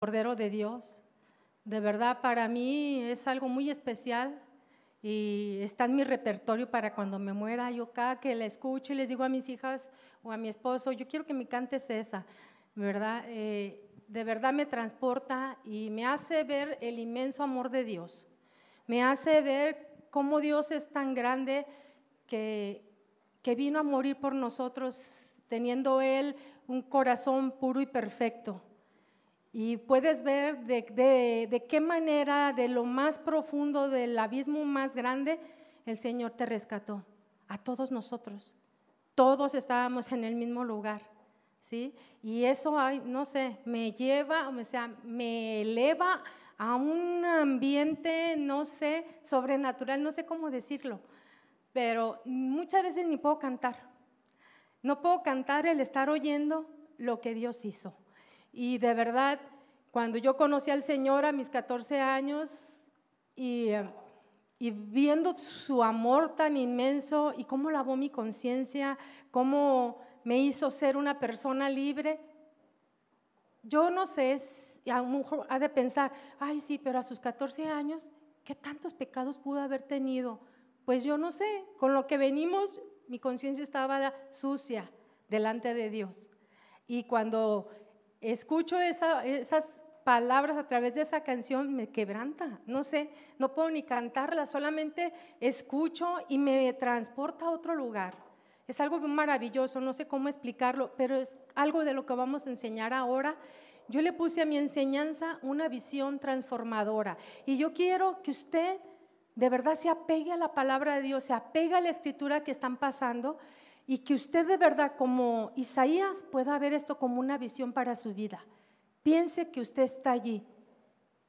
Cordero de Dios. De verdad, para mí es algo muy especial y está en mi repertorio para cuando me muera. Yo cada que la escucho y les digo a mis hijas o a mi esposo, yo quiero que me cantes esa, ¿verdad? Eh, de verdad me transporta y me hace ver el inmenso amor de Dios. Me hace ver cómo Dios es tan grande que, que vino a morir por nosotros, teniendo Él un corazón puro y perfecto. Y puedes ver de, qué manera, de lo más profundo, del abismo más grande, el Señor te rescató. A todos nosotros. Todos estábamos en el mismo lugar. ¿sí? Y eso, no sé, me lleva, o sea, me eleva a un ambiente, no sé, sobrenatural, no sé cómo decirlo, pero muchas veces ni puedo cantar. No puedo cantar el estar oyendo lo que Dios hizo. Y de verdad, cuando yo conocí al Señor a mis 14 años y, y viendo su amor tan inmenso y cómo lavó mi conciencia, cómo me hizo ser una persona libre, yo no sé, a lo mejor ha de pensar, ay sí, pero a sus 14 años, ¿qué tantos pecados pudo haber tenido? Pues yo no sé, con lo que venimos, mi conciencia estaba sucia delante de Dios. Y cuando escucho esas palabras a través de esa canción, me quebranta. No sé, no puedo ni cantarla, solamente escucho y me transporta a otro lugar. Es algo maravilloso, no sé cómo explicarlo, pero es algo de lo que vamos a enseñar ahora. Yo le puse a mi enseñanza una visión transformadora y yo quiero que usted de verdad se apegue a la palabra de Dios, se apegue a la escritura que están pasando y que usted de verdad como Isaías pueda ver esto como una visión para su vida. Piense que usted está allí,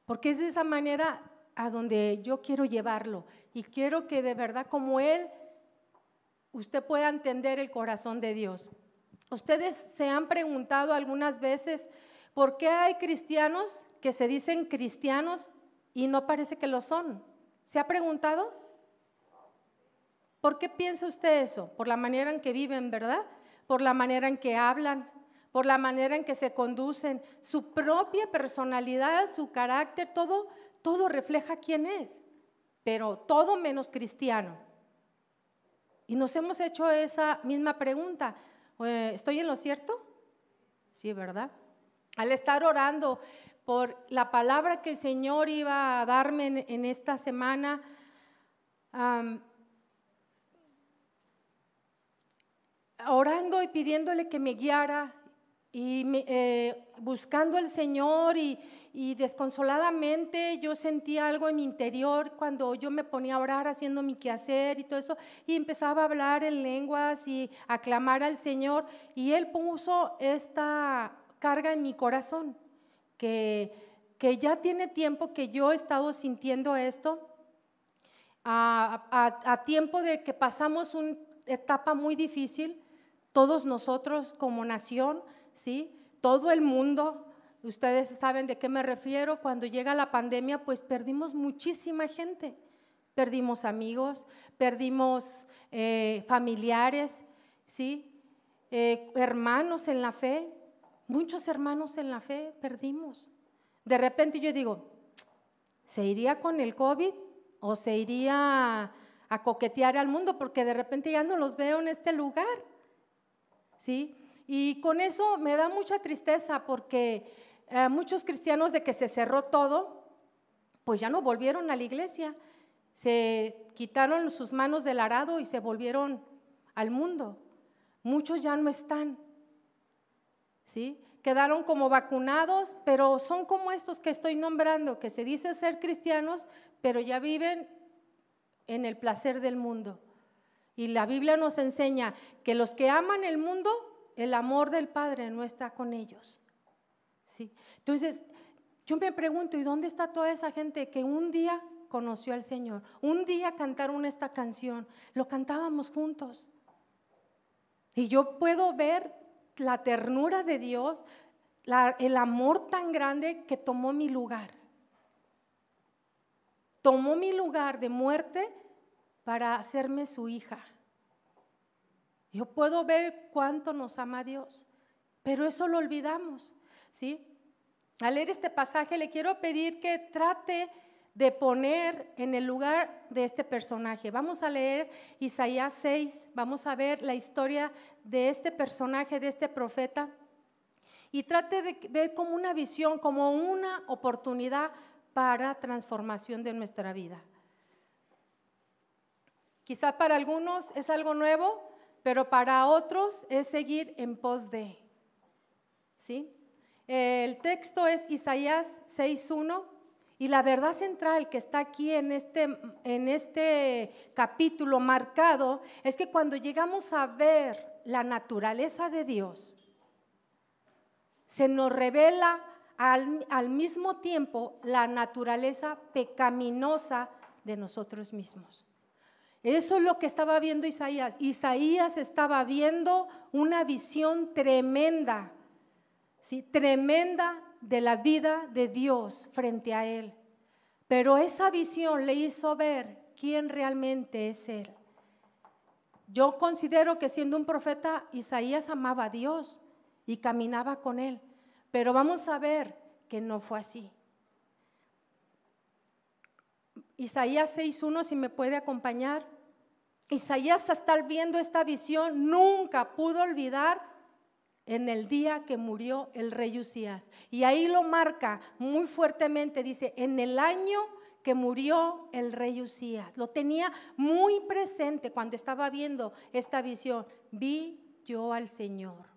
porque es de esa manera a donde yo quiero llevarlo y quiero que de verdad como Él usted pueda entender el corazón de Dios. Ustedes se han preguntado algunas veces por qué hay cristianos que se dicen cristianos y no parece que lo son. ¿Se ha preguntado? ¿Por qué piensa usted eso? Por la manera en que viven, ¿verdad? Por la manera en que hablan, por la manera en que se conducen, su propia personalidad, su carácter, todo, todo refleja quién es, pero todo menos cristiano. Y nos hemos hecho esa misma pregunta. ¿Estoy en lo cierto? Sí, ¿verdad? Al estar orando por la palabra que el Señor iba a darme en, esta semana, orando y pidiéndole que me guiara y eh, buscando al Señor y, desconsoladamente yo sentía algo en mi interior cuando yo me ponía a orar haciendo mi quehacer y todo eso y empezaba a hablar en lenguas y a clamar al Señor y Él puso esta carga en mi corazón que, que ya tiene tiempo que yo he estado sintiendo esto a, a tiempo de que pasamos una etapa muy difícil todos nosotros como nación, ¿sí? Todo el mundo, ustedes saben de qué me refiero, cuando llega la pandemia, pues perdimos muchísima gente. Perdimos amigos, perdimos eh, familiares, ¿sí? Eh, hermanos en la fe, muchos hermanos en la fe perdimos. De repente yo digo, ¿se iría con el COVID o se iría a coquetear al mundo? Porque de repente ya no los veo en este lugar. ¿Sí? Y con eso me da mucha tristeza porque eh, muchos cristianos de que se cerró todo, pues ya no volvieron a la iglesia, se quitaron sus manos del arado y se volvieron al mundo. Muchos ya no están, ¿sí? Quedaron como vacunados, pero son como estos que estoy nombrando, que se dice ser cristianos, pero ya viven en el placer del mundo. Y la Biblia nos enseña que los que aman el mundo, el amor del Padre no está con ellos. ¿Sí? Entonces, yo me pregunto, ¿y dónde está toda esa gente que un día conoció al Señor? Un día cantaron esta canción, lo cantábamos juntos. Y yo puedo ver la ternura de Dios, el amor tan grande que tomó mi lugar. Tomó mi lugar de muerte para hacerme su hija. Yo puedo ver cuánto nos ama Dios, pero eso lo olvidamos, ¿sí? al leer este pasaje le quiero pedir que trate de poner en el lugar de este personaje. Vamos a leer Isaías 6, vamos a ver la historia de este personaje, de este profeta, y trate de ver como una visión, como una oportunidad para transformación de nuestra vida. Quizá para algunos es algo nuevo, pero para otros es seguir en pos de. ¿Sí? El texto es Isaías 6.1 y la verdad central que está aquí en este, en este capítulo marcado es que cuando llegamos a ver la naturaleza de Dios, se nos revela al, al mismo tiempo la naturaleza pecaminosa de nosotros mismos. Eso es lo que estaba viendo Isaías. Isaías estaba viendo una visión tremenda ¿sí? tremenda de la vida de Dios frente a él. Pero esa visión le hizo ver quién realmente es él. Yo considero que siendo un profeta, Isaías amaba a Dios y caminaba con él. Pero vamos a ver que no fue así. Isaías 6.1, si me puede acompañar. Isaías hasta viendo esta visión nunca pudo olvidar en el día que murió el rey Usías. Y ahí lo marca muy fuertemente, dice, en el año que murió el rey Usías. Lo tenía muy presente cuando estaba viendo esta visión. Vi yo al Señor.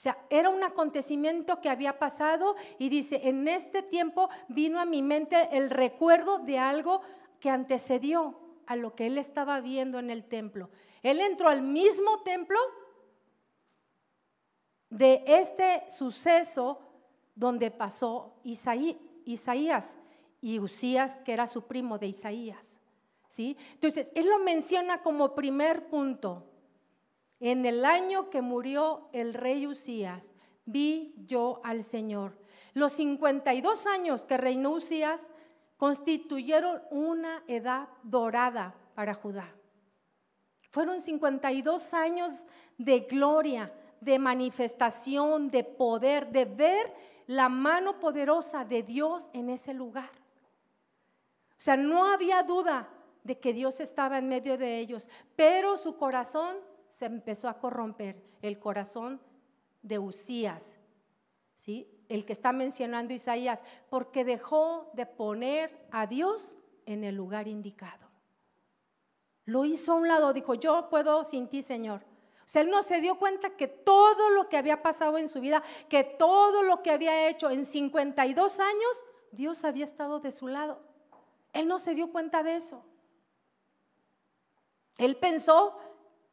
O sea, era un acontecimiento que había pasado y dice, en este tiempo vino a mi mente el recuerdo de algo que antecedió a lo que él estaba viendo en el templo. Él entró al mismo templo de este suceso donde pasó Isaías y Usías, que era su primo de Isaías. ¿sí? Entonces, él lo menciona como primer punto. En el año que murió el rey Usías, vi yo al Señor. Los 52 años que reinó Usías constituyeron una edad dorada para Judá. Fueron 52 años de gloria, de manifestación, de poder, de ver la mano poderosa de Dios en ese lugar. O sea, no había duda de que Dios estaba en medio de ellos, pero su corazón se empezó a corromper, el corazón de Usías, ¿sí? El que está mencionando Isaías, porque dejó de poner a Dios en el lugar indicado. Lo hizo a un lado, dijo, yo puedo sin ti, Señor. O sea, él no se dio cuenta que todo lo que había pasado en su vida, que todo lo que había hecho en 52 años, Dios había estado de su lado. Él no se dio cuenta de eso. Él pensó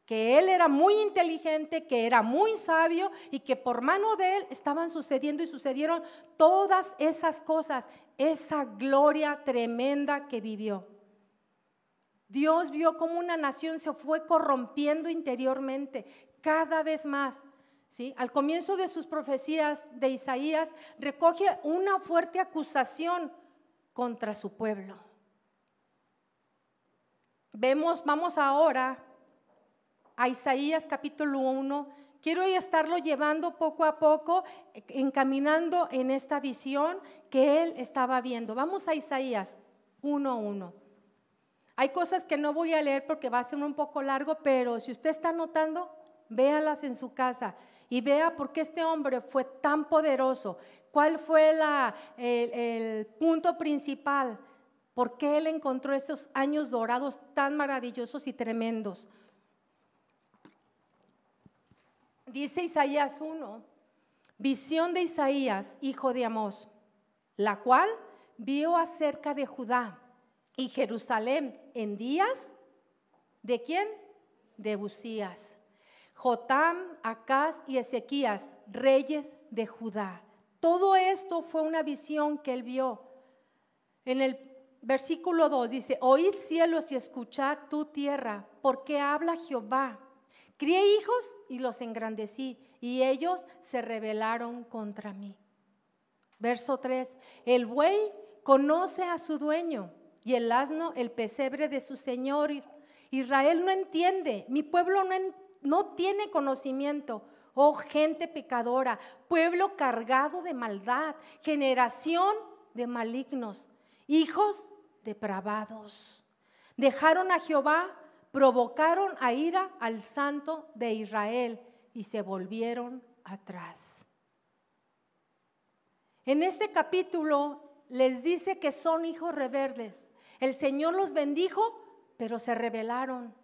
que él era muy inteligente, que era muy sabio y que por mano de él estaban sucediendo y sucedieron todas esas cosas, esa gloria tremenda que vivió. Dios vio cómo una nación se fue corrompiendo interiormente cada vez más. ¿sí? Al comienzo de sus profecías de Isaías, recoge una fuerte acusación contra su pueblo. Vemos, vamos ahora a Isaías capítulo 1. Quiero estarlo llevando poco a poco, encaminando en esta visión que él estaba viendo. Vamos a Isaías 1.1. Hay cosas que no voy a leer porque va a ser un poco largo, pero si usted está notando, véalas en su casa y vea por qué este hombre fue tan poderoso, cuál fue el, punto principal, por qué él encontró esos años dorados tan maravillosos y tremendos. Dice Isaías 1, visión de Isaías, hijo de Amós, la cual vio acerca de Judá y Jerusalén en días de quién? De Usías. Jotam, Acaz y Ezequías, reyes de Judá. Todo esto fue una visión que él vio. En el versículo 2 dice, oíd cielos y escuchad tu tierra, porque habla Jehová. Crié hijos y los engrandecí, y ellos se rebelaron contra mí. Verso 3, el buey conoce a su dueño y el asno el pesebre de su Señor. Israel no entiende, mi pueblo no, no tiene conocimiento. oh gente pecadora, pueblo cargado de maldad, generación de malignos, hijos depravados. Dejaron a Jehová, provocaron a ira al santo de Israel y se volvieron atrás. En este capítulo les dice que son hijos rebeldes. El Señor los bendijo, pero se rebelaron.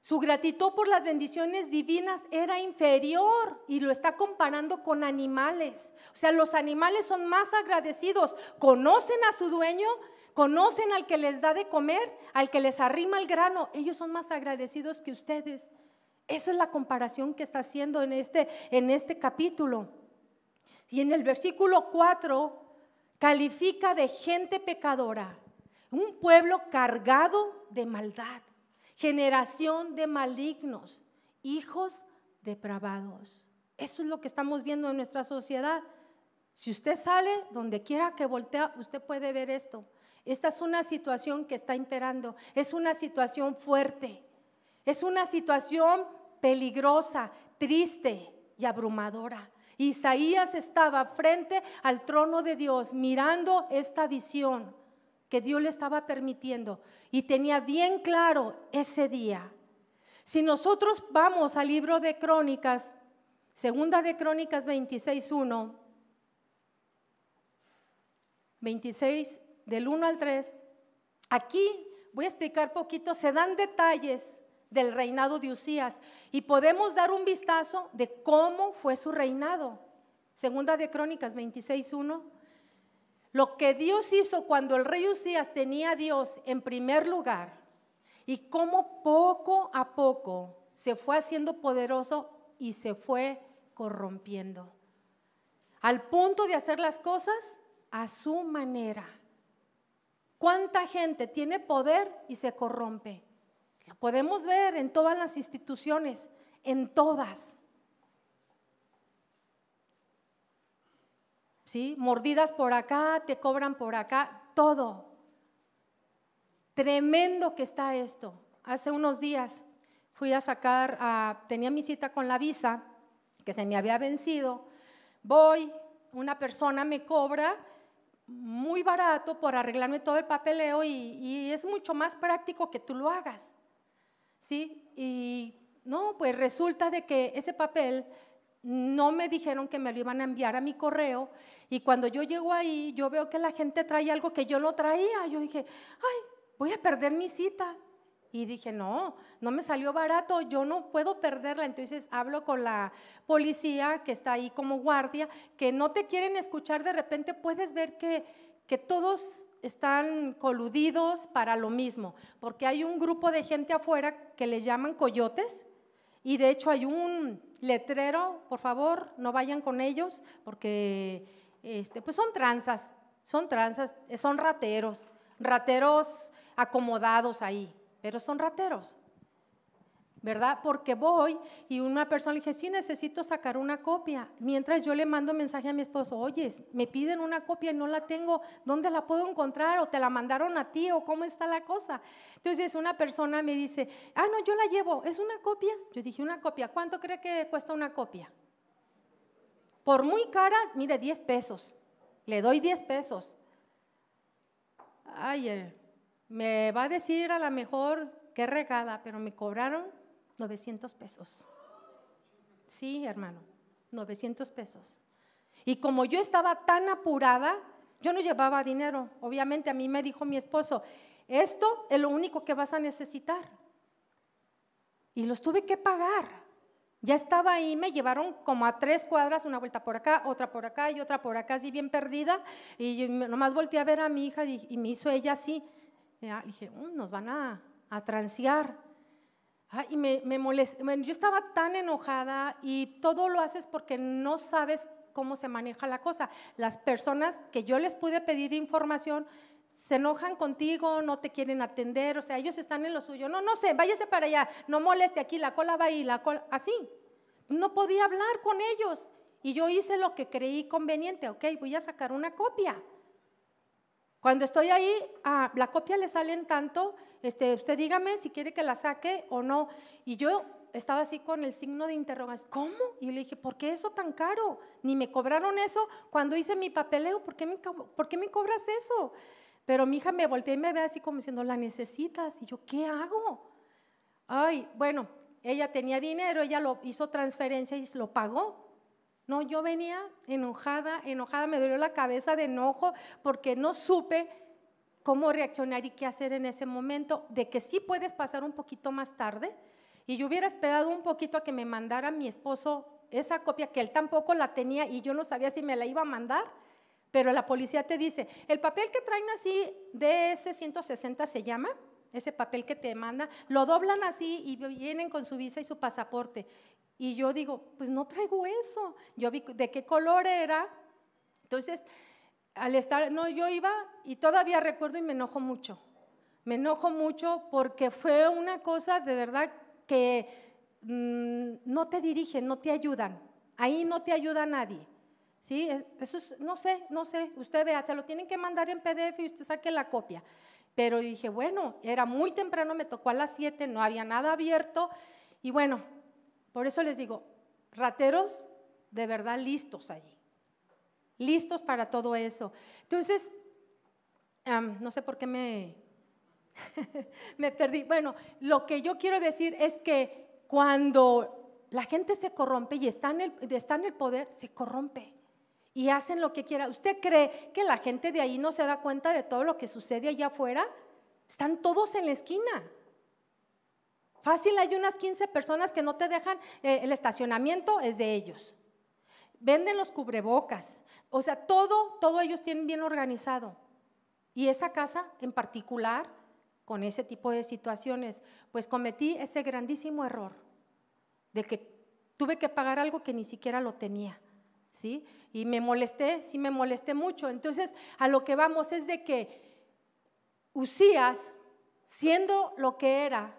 Su gratitud por las bendiciones divinas era inferior y lo está comparando con animales. O sea, los animales son más agradecidos, conocen a su dueño, conocen al que les da de comer, al que les arrima el grano. Ellos son más agradecidos que ustedes. Esa es la comparación que está haciendo en este, en este capítulo. Y en el versículo 4 califica de gente pecadora, un pueblo cargado de maldad generación de malignos, hijos depravados. Eso es lo que estamos viendo en nuestra sociedad. Si usted sale donde quiera que voltea, usted puede ver esto. Esta es una situación que está imperando, es una situación fuerte, es una situación peligrosa, triste y abrumadora. Isaías estaba frente al trono de Dios mirando esta visión que Dios le estaba permitiendo y tenía bien claro ese día. Si nosotros vamos al libro de Crónicas, segunda de Crónicas 26.1, 26 del 1 al 3, aquí voy a explicar poquito, se dan detalles del reinado de Usías y podemos dar un vistazo de cómo fue su reinado. Segunda de Crónicas 26.1 lo que Dios hizo cuando el rey Usías tenía a Dios en primer lugar y cómo poco a poco se fue haciendo poderoso y se fue corrompiendo. Al punto de hacer las cosas a su manera. ¿Cuánta gente tiene poder y se corrompe? Lo podemos ver en todas las instituciones, en todas. Mordidas por acá, te cobran por acá, todo. Tremendo que está esto. Hace unos días fui a sacar, tenía mi cita con la visa, que se me había vencido. Voy, una persona me cobra muy barato por arreglarme todo el papeleo y, y, es mucho más práctico que tú lo hagas. ¿Sí? Y no, pues resulta de que ese papel no me dijeron que me lo iban a enviar a mi correo y cuando yo llego ahí, yo veo que la gente trae algo que yo no traía. Yo dije, ay, voy a perder mi cita. Y dije, no, no me salió barato, yo no puedo perderla. Entonces hablo con la policía que está ahí como guardia, que no te quieren escuchar, de repente puedes ver que, que todos están coludidos para lo mismo, porque hay un grupo de gente afuera que le llaman coyotes, y de hecho hay un letrero, por favor, no vayan con ellos, porque este, pues son tranzas, son tranzas, son rateros, rateros acomodados ahí, pero son rateros. ¿verdad? Porque voy y una persona le dije, sí, necesito sacar una copia. Mientras yo le mando mensaje a mi esposo, oye, me piden una copia y no la tengo, ¿dónde la puedo encontrar? ¿O te la mandaron a ti? ¿O cómo está la cosa? Entonces una persona me dice, ah, no, yo la llevo, ¿es una copia? Yo dije, una copia, ¿cuánto cree que cuesta una copia? Por muy cara, mire, 10 pesos. Le doy 10 pesos. Ay, me va a decir a lo mejor qué regada, pero me cobraron 900 pesos. Sí, hermano, 900 pesos. Y como yo estaba tan apurada, yo no llevaba dinero. Obviamente a mí me dijo mi esposo, esto es lo único que vas a necesitar. Y los tuve que pagar. Ya estaba ahí, me llevaron como a tres cuadras, una vuelta por acá, otra por acá y otra por acá, así bien perdida. Y yo nomás volteé a ver a mi hija y, me hizo ella así. Y dije, mm, nos van a, a transear y me, me yo estaba tan enojada y todo lo haces porque no sabes cómo se maneja la cosa. Las personas que yo les pude pedir información se enojan contigo, no te quieren atender, o sea, ellos están en lo suyo. No, no sé, váyase para allá, no moleste aquí, la cola va ahí, la cola, así. No podía hablar con ellos. Y yo hice lo que creí conveniente, ok, voy a sacar una copia. Cuando estoy ahí, a la copia le salen tanto, este, usted dígame si quiere que la saque o no. Y yo estaba así con el signo de interrogación. ¿Cómo? Y le dije, ¿por qué eso tan caro? Ni me cobraron eso cuando hice mi papeleo. ¿Por qué me, por qué me cobras eso? Pero mi hija me volteó y me ve así como diciendo, la necesitas. Y yo, ¿qué hago? Ay, bueno, ella tenía dinero, ella lo hizo transferencia y lo pagó. No, yo venía enojada, enojada, me dolió la cabeza de enojo porque no supe cómo reaccionar y qué hacer en ese momento, de que sí puedes pasar un poquito más tarde. Y yo hubiera esperado un poquito a que me mandara mi esposo esa copia, que él tampoco la tenía y yo no sabía si me la iba a mandar. Pero la policía te dice, el papel que traen así, DS-160 se llama, ese papel que te manda, lo doblan así y vienen con su visa y su pasaporte. Y yo digo, pues no traigo eso. Yo vi de qué color era. Entonces, al estar, no, yo iba y todavía recuerdo y me enojo mucho. Me enojo mucho porque fue una cosa de verdad que mm, no te dirigen, no te ayudan. Ahí no te ayuda nadie. ¿Sí? Eso es, no sé, no sé. Usted vea, te lo tienen que mandar en PDF y usted saque la copia. Pero dije, bueno, era muy temprano, me tocó a las 7, no había nada abierto. Y bueno, por eso les digo, rateros de verdad listos allí. Listos para todo eso. Entonces, no sé por qué me, me perdí. Bueno, lo que yo quiero decir es que cuando la gente se corrompe y está en el, está en el poder, se corrompe y hacen lo que quiera. ¿Usted cree que la gente de ahí no se da cuenta de todo lo que sucede allá afuera? Están todos en la esquina. Fácil, hay unas 15 personas que no te dejan, eh, el estacionamiento es de ellos. Venden los cubrebocas. O sea, todo, todo ellos tienen bien organizado. Y esa casa en particular, con ese tipo de situaciones, pues cometí ese grandísimo error de que tuve que pagar algo que ni siquiera lo tenía. ¿sí? Y me molesté, sí me molesté mucho. Entonces, a lo que vamos es de que Usías, siendo lo que era,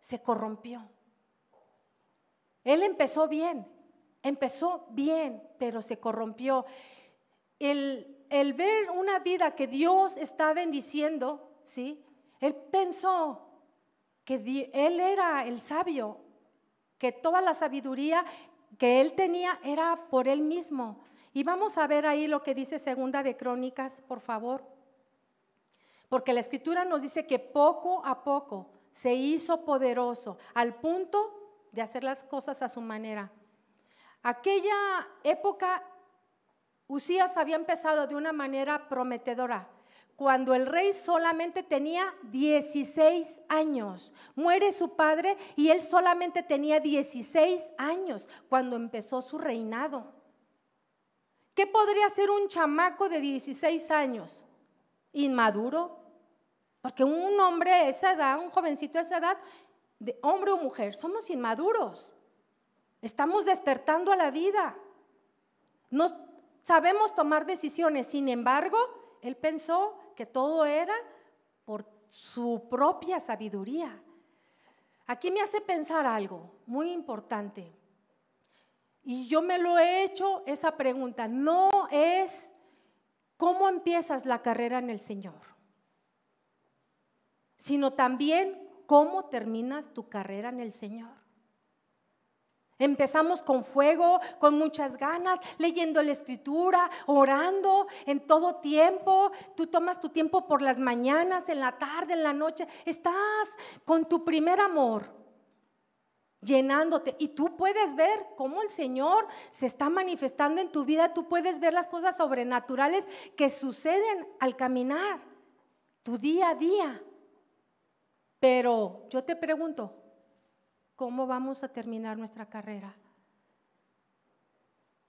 se corrompió. Él empezó bien, empezó bien, pero se corrompió. El, el ver una vida que Dios está bendiciendo, ¿sí? Él pensó que él era el sabio, que toda la sabiduría que él tenía era por él mismo. Y vamos a ver ahí lo que dice Segunda de Crónicas, por favor. Porque la escritura nos dice que poco a poco se hizo poderoso al punto de hacer las cosas a su manera. Aquella época, Usías había empezado de una manera prometedora cuando el rey solamente tenía 16 años. Muere su padre y él solamente tenía 16 años cuando empezó su reinado. ¿Qué podría ser un chamaco de 16 años? Inmaduro. Porque un hombre de esa edad, un jovencito de esa edad, de hombre o mujer, somos inmaduros. Estamos despertando a la vida. No sabemos tomar decisiones. Sin embargo, él pensó que todo era por su propia sabiduría. Aquí me hace pensar algo muy importante. Y yo me lo he hecho esa pregunta. No es cómo empiezas la carrera en el Señor, sino también cómo terminas tu carrera en el Señor. Empezamos con fuego, con muchas ganas, leyendo la escritura, orando en todo tiempo. Tú tomas tu tiempo por las mañanas, en la tarde, en la noche. Estás con tu primer amor, llenándote. Y tú puedes ver cómo el Señor se está manifestando en tu vida. Tú puedes ver las cosas sobrenaturales que suceden al caminar, tu día a día. Pero yo te pregunto, ¿cómo vamos a terminar nuestra carrera?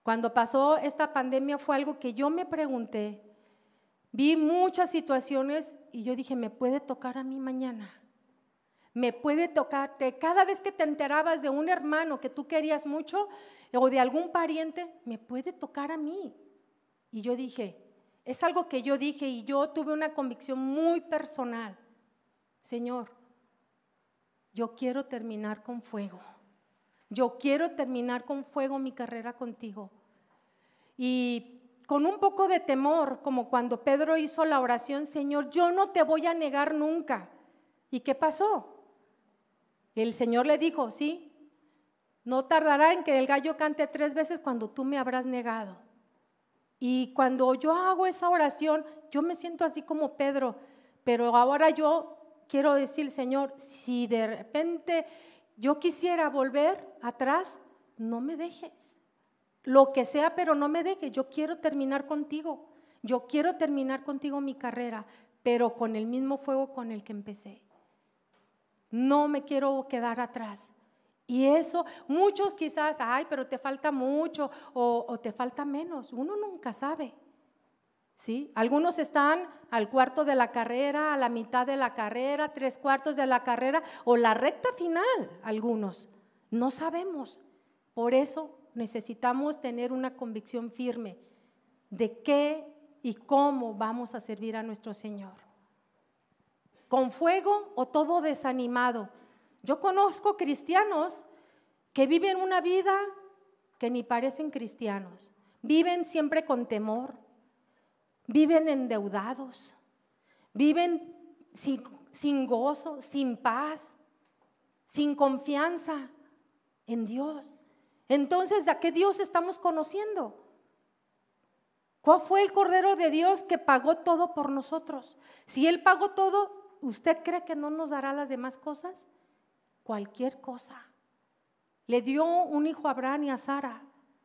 Cuando pasó esta pandemia fue algo que yo me pregunté. Vi muchas situaciones y yo dije, ¿me puede tocar a mí mañana? ¿Me puede tocarte? Cada vez que te enterabas de un hermano que tú querías mucho o de algún pariente, ¿me puede tocar a mí? Y yo dije, es algo que yo dije y yo tuve una convicción muy personal. Señor, yo quiero terminar con fuego. Yo quiero terminar con fuego mi carrera contigo. Y con un poco de temor, como cuando Pedro hizo la oración, Señor, yo no te voy a negar nunca. ¿Y qué pasó? El Señor le dijo, sí, no tardará en que el gallo cante tres veces cuando tú me habrás negado. Y cuando yo hago esa oración, yo me siento así como Pedro, pero ahora yo quiero decir, Señor, si de repente yo quisiera volver atrás, no me dejes. Lo que sea, pero no me dejes. Yo quiero terminar contigo. Yo quiero terminar contigo mi carrera, pero con el mismo fuego con el que empecé. No me quiero quedar atrás. Y eso, muchos quizás, ay, pero te falta mucho o, o te falta menos. Uno nunca sabe. ¿Sí? Algunos están al cuarto de la carrera, a la mitad de la carrera, tres cuartos de la carrera o la recta final, algunos. No sabemos. Por eso necesitamos tener una convicción firme de qué y cómo vamos a servir a nuestro Señor. ¿Con fuego o todo desanimado? Yo conozco cristianos que viven una vida que ni parecen cristianos. Viven siempre con temor, viven endeudados, viven sin, gozo, sin paz, sin confianza en Dios. Entonces, ¿a qué Dios estamos conociendo? ¿Cuál fue el Cordero de Dios que pagó todo por nosotros? Si Él pagó todo, ¿usted cree que no nos dará las demás cosas? Cualquier cosa. Le dio un hijo a Abraham y a Sara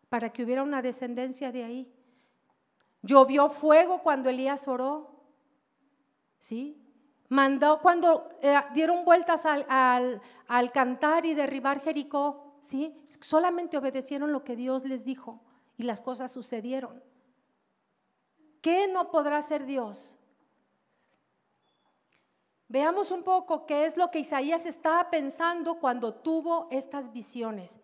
para que hubiera una descendencia de ahí. Llovió fuego cuando Elías oró. ¿Sí? Mandó cuando eh, dieron vueltas al, al, cantar y derribar Jericó. ¿Sí? Solamente obedecieron lo que Dios les dijo y las cosas sucedieron. ¿Qué no podrá hacer Dios? Veamos un poco qué es lo que Isaías estaba pensando cuando tuvo estas visiones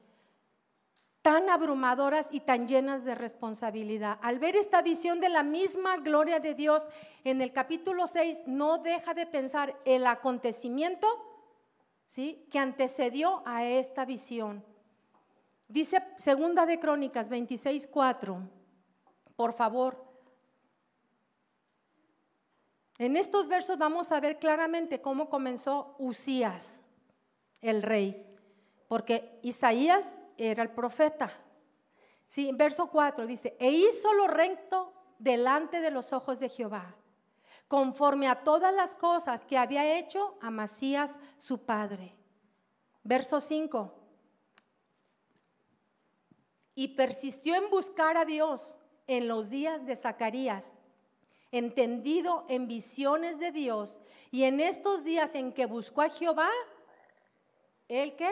tan abrumadoras y tan llenas de responsabilidad. Al ver esta visión de la misma gloria de Dios en el capítulo 6, no deja de pensar el acontecimiento ¿sí? que antecedió a esta visión. Dice Segunda de Crónicas 26, 4, por favor. En estos versos vamos a ver claramente cómo comenzó Usías, el rey, porque Isaías era el profeta. Sí, verso 4 dice, e hizo lo recto delante de los ojos de Jehová, conforme a todas las cosas que había hecho Amasías su padre. Verso 5. Y persistió en buscar a Dios en los días de Zacarías, entendido en visiones de Dios, y en estos días en que buscó a Jehová, ¿el qué?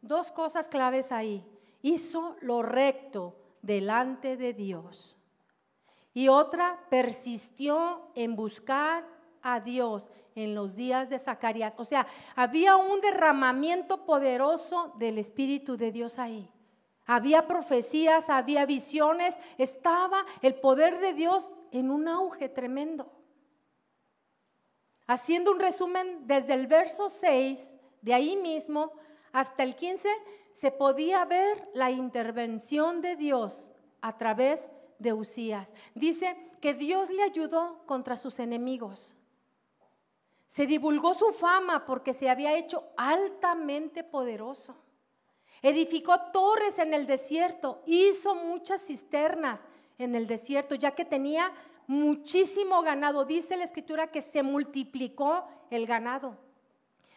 Dos cosas claves ahí. Hizo lo recto delante de Dios. Y otra, persistió en buscar a Dios en los días de Zacarías. O sea, había un derramamiento poderoso del Espíritu de Dios ahí. Había profecías, había visiones, estaba el poder de Dios en un auge tremendo. Haciendo un resumen desde el verso 6, de ahí mismo, hasta el 15 se podía ver la intervención de Dios a través de Usías. Dice que Dios le ayudó contra sus enemigos. Se divulgó su fama porque se había hecho altamente poderoso. Edificó torres en el desierto, hizo muchas cisternas en el desierto, ya que tenía muchísimo ganado. Dice la escritura que se multiplicó el ganado.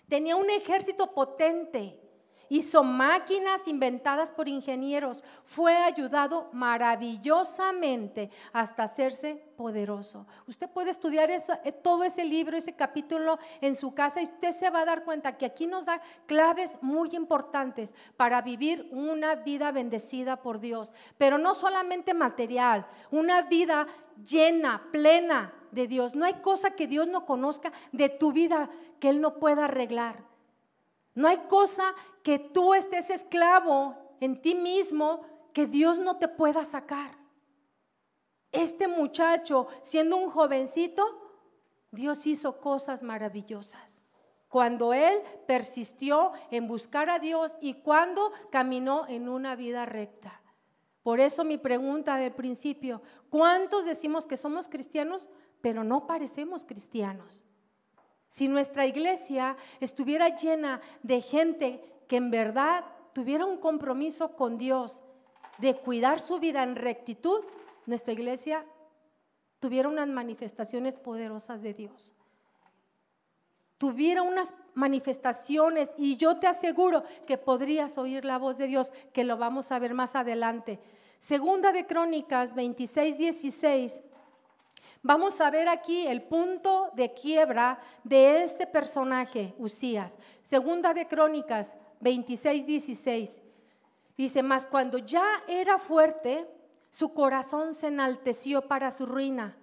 Tenía un ejército potente, hizo máquinas inventadas por ingenieros, fue ayudado maravillosamente hasta hacerse poderoso. Usted puede estudiar eh, todo ese libro, ese capítulo en su casa y usted se va a dar cuenta que aquí nos da claves muy importantes para vivir una vida bendecida por Dios, pero no solamente material, una vida llena, plena de Dios. No hay cosa que Dios no conozca de tu vida que Él no pueda arreglar. No hay cosa que tú estés esclavo en ti mismo que Dios no te pueda sacar. Este muchacho, siendo un jovencito, Dios hizo cosas maravillosas. Cuando él persistió en buscar a Dios y cuando caminó en una vida recta. Por eso mi pregunta del principio, ¿cuántos decimos que somos cristianos, pero no parecemos cristianos? Si nuestra iglesia estuviera llena de gente que en verdad tuviera un compromiso con Dios de cuidar su vida en rectitud, nuestra iglesia tuviera unas manifestaciones poderosas de Dios. Tuviera unas manifestaciones y yo te aseguro que podrías oír la voz de Dios, que lo vamos a ver más adelante. Segunda de Crónicas 26, 16. Vamos a ver aquí el punto de quiebra de este personaje, Usías. Segunda de Crónicas 26, 16. Dice, mas cuando ya era fuerte, su corazón se enalteció para su ruina,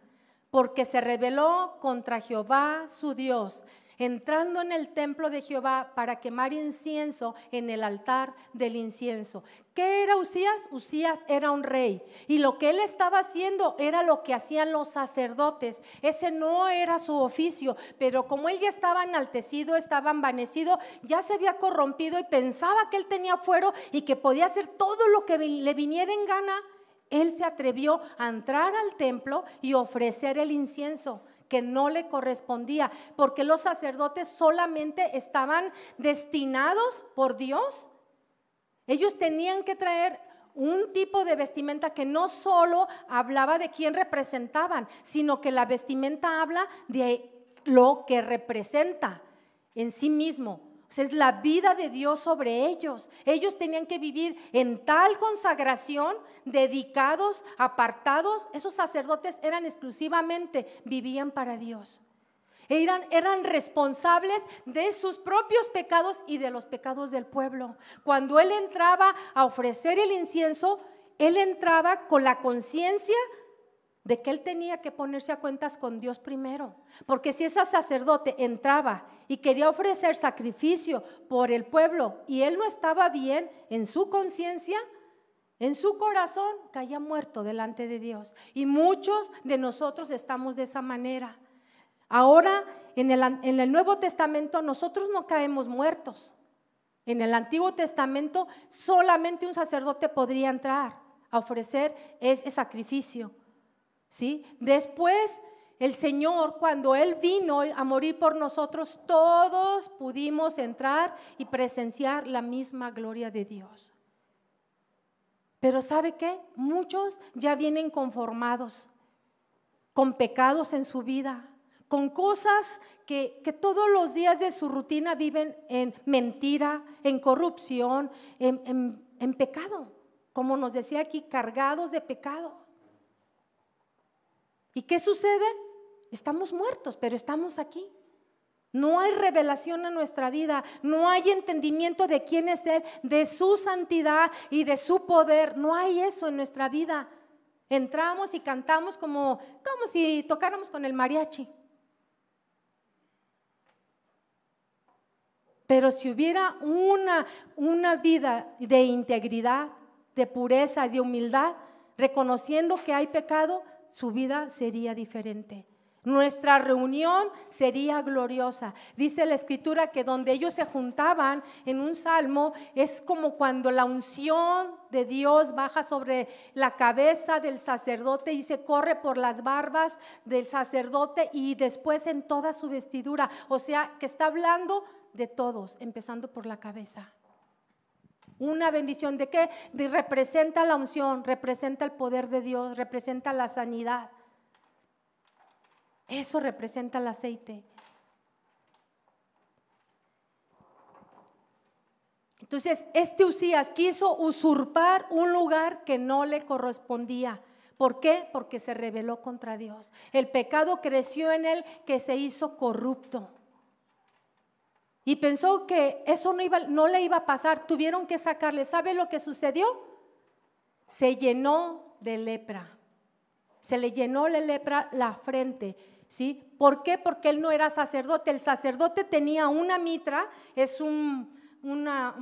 porque se rebeló contra Jehová su Dios entrando en el templo de Jehová para quemar incienso en el altar del incienso. ¿Qué era Usías? Usías era un rey y lo que él estaba haciendo era lo que hacían los sacerdotes. Ese no era su oficio, pero como él ya estaba enaltecido, estaba envanecido, ya se había corrompido y pensaba que él tenía fuero y que podía hacer todo lo que le viniera en gana, él se atrevió a entrar al templo y ofrecer el incienso que no le correspondía, porque los sacerdotes solamente estaban destinados por Dios. Ellos tenían que traer un tipo de vestimenta que no solo hablaba de quién representaban, sino que la vestimenta habla de lo que representa en sí mismo es la vida de Dios sobre ellos. Ellos tenían que vivir en tal consagración, dedicados, apartados. Esos sacerdotes eran exclusivamente, vivían para Dios. Eran, eran, responsables de sus propios pecados y de los pecados del pueblo. Cuando él entraba a ofrecer el incienso, él entraba con la conciencia de que él tenía que ponerse a cuentas con Dios primero. Porque si ese sacerdote entraba y quería ofrecer sacrificio por el pueblo y él no estaba bien en su conciencia, en su corazón, caía muerto delante de Dios. Y muchos de nosotros estamos de esa manera. Ahora, en el, en el Nuevo Testamento, nosotros no caemos muertos. En el Antiguo Testamento, solamente un sacerdote podría entrar a ofrecer ese sacrificio. ¿Sí? Después, el Señor, cuando Él vino a morir por nosotros, todos pudimos entrar y presenciar la misma gloria de Dios. Pero ¿sabe qué? Muchos ya vienen conformados con pecados en su vida, con cosas que, todos los días de su rutina viven en mentira, en corrupción, en pecado. Como nos decía aquí, cargados de pecado. ¿Y qué sucede? Estamos muertos, pero estamos aquí. No hay revelación en nuestra vida, no hay entendimiento de quién es Él, de su santidad y de su poder. No hay eso en nuestra vida. Entramos y cantamos como, como si tocáramos con el mariachi. Pero si hubiera una, una vida de integridad, de pureza, de humildad, reconociendo que hay pecado, su vida sería diferente. Nuestra reunión sería gloriosa. Dice la escritura que donde ellos se juntaban en un salmo es como cuando la unción de Dios baja sobre la cabeza del sacerdote y se corre por las barbas del sacerdote y después en toda su vestidura. O sea, que está hablando de todos, empezando por la cabeza. Una bendición de qué? Representa la unción, representa el poder de Dios, representa la sanidad. Eso representa el aceite. Entonces, este Usías quiso usurpar un lugar que no le correspondía. ¿Por qué? Porque se rebeló contra Dios. El pecado creció en él que se hizo corrupto. Y pensó que eso no, iba, le iba a pasar, tuvieron que sacarle. ¿Sabe lo que sucedió? Se llenó de lepra. Se le llenó la lepra la frente. ¿Sí? ¿Por qué? Porque él no era sacerdote. El sacerdote tenía una mitra, es un, una,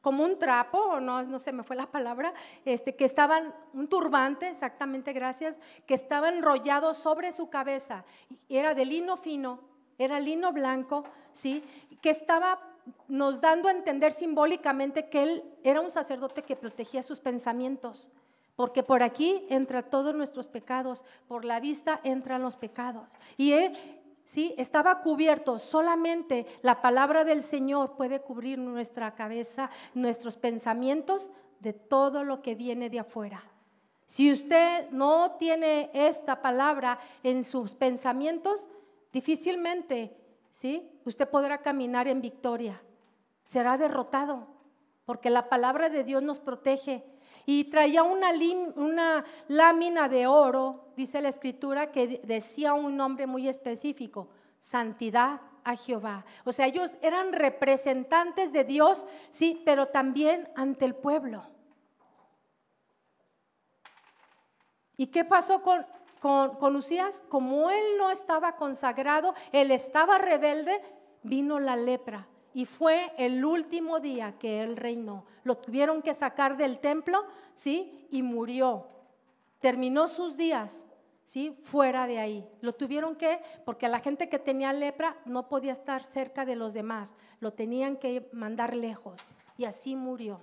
como un trapo, no, no se me fue la palabra, este, que estaban, un turbante, exactamente, gracias, que estaba enrollado sobre su cabeza. Era de lino fino, era lino blanco, ¿sí? Que estaba nos dando a entender simbólicamente que él era un sacerdote que protegía sus pensamientos, porque por aquí entra todos nuestros pecados, por la vista entran los pecados. Y él ¿sí? Estaba cubierto. Solamente la palabra del Señor puede cubrir nuestra cabeza, nuestros pensamientos de todo lo que viene de afuera. Si usted no tiene esta palabra en sus pensamientos, difícilmente, ¿sí? Usted podrá caminar en victoria. Será derrotado, porque la palabra de Dios nos protege. Y traía una, una lámina de oro, dice la escritura, que decía un nombre muy específico, santidad a Jehová. O sea, ellos eran representantes de Dios, sí, pero también ante el pueblo. ¿Y qué pasó con, con, con? Como él no estaba consagrado, él estaba rebelde, vino la lepra. Y fue el último día que él reinó. Lo tuvieron que sacar del templo, ¿sí? Y murió. Terminó sus días, ¿sí? Fuera de ahí. Lo tuvieron que, porque la gente que tenía lepra no podía estar cerca de los demás. Lo tenían que mandar lejos. Y así murió.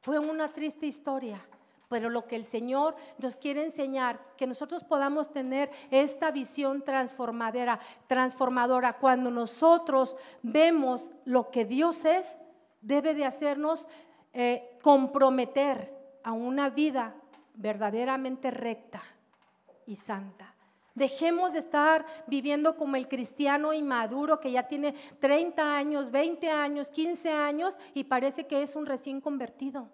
Fue una triste historia pero lo que el Señor nos quiere enseñar, que nosotros podamos tener esta visión transformadora, transformadora. Cuando nosotros vemos lo que Dios es, debe de hacernos eh, comprometer a una vida verdaderamente recta y santa. Dejemos de estar viviendo como el cristiano inmaduro que ya tiene 30 años, 20 años, 15 años y parece que es un recién convertido.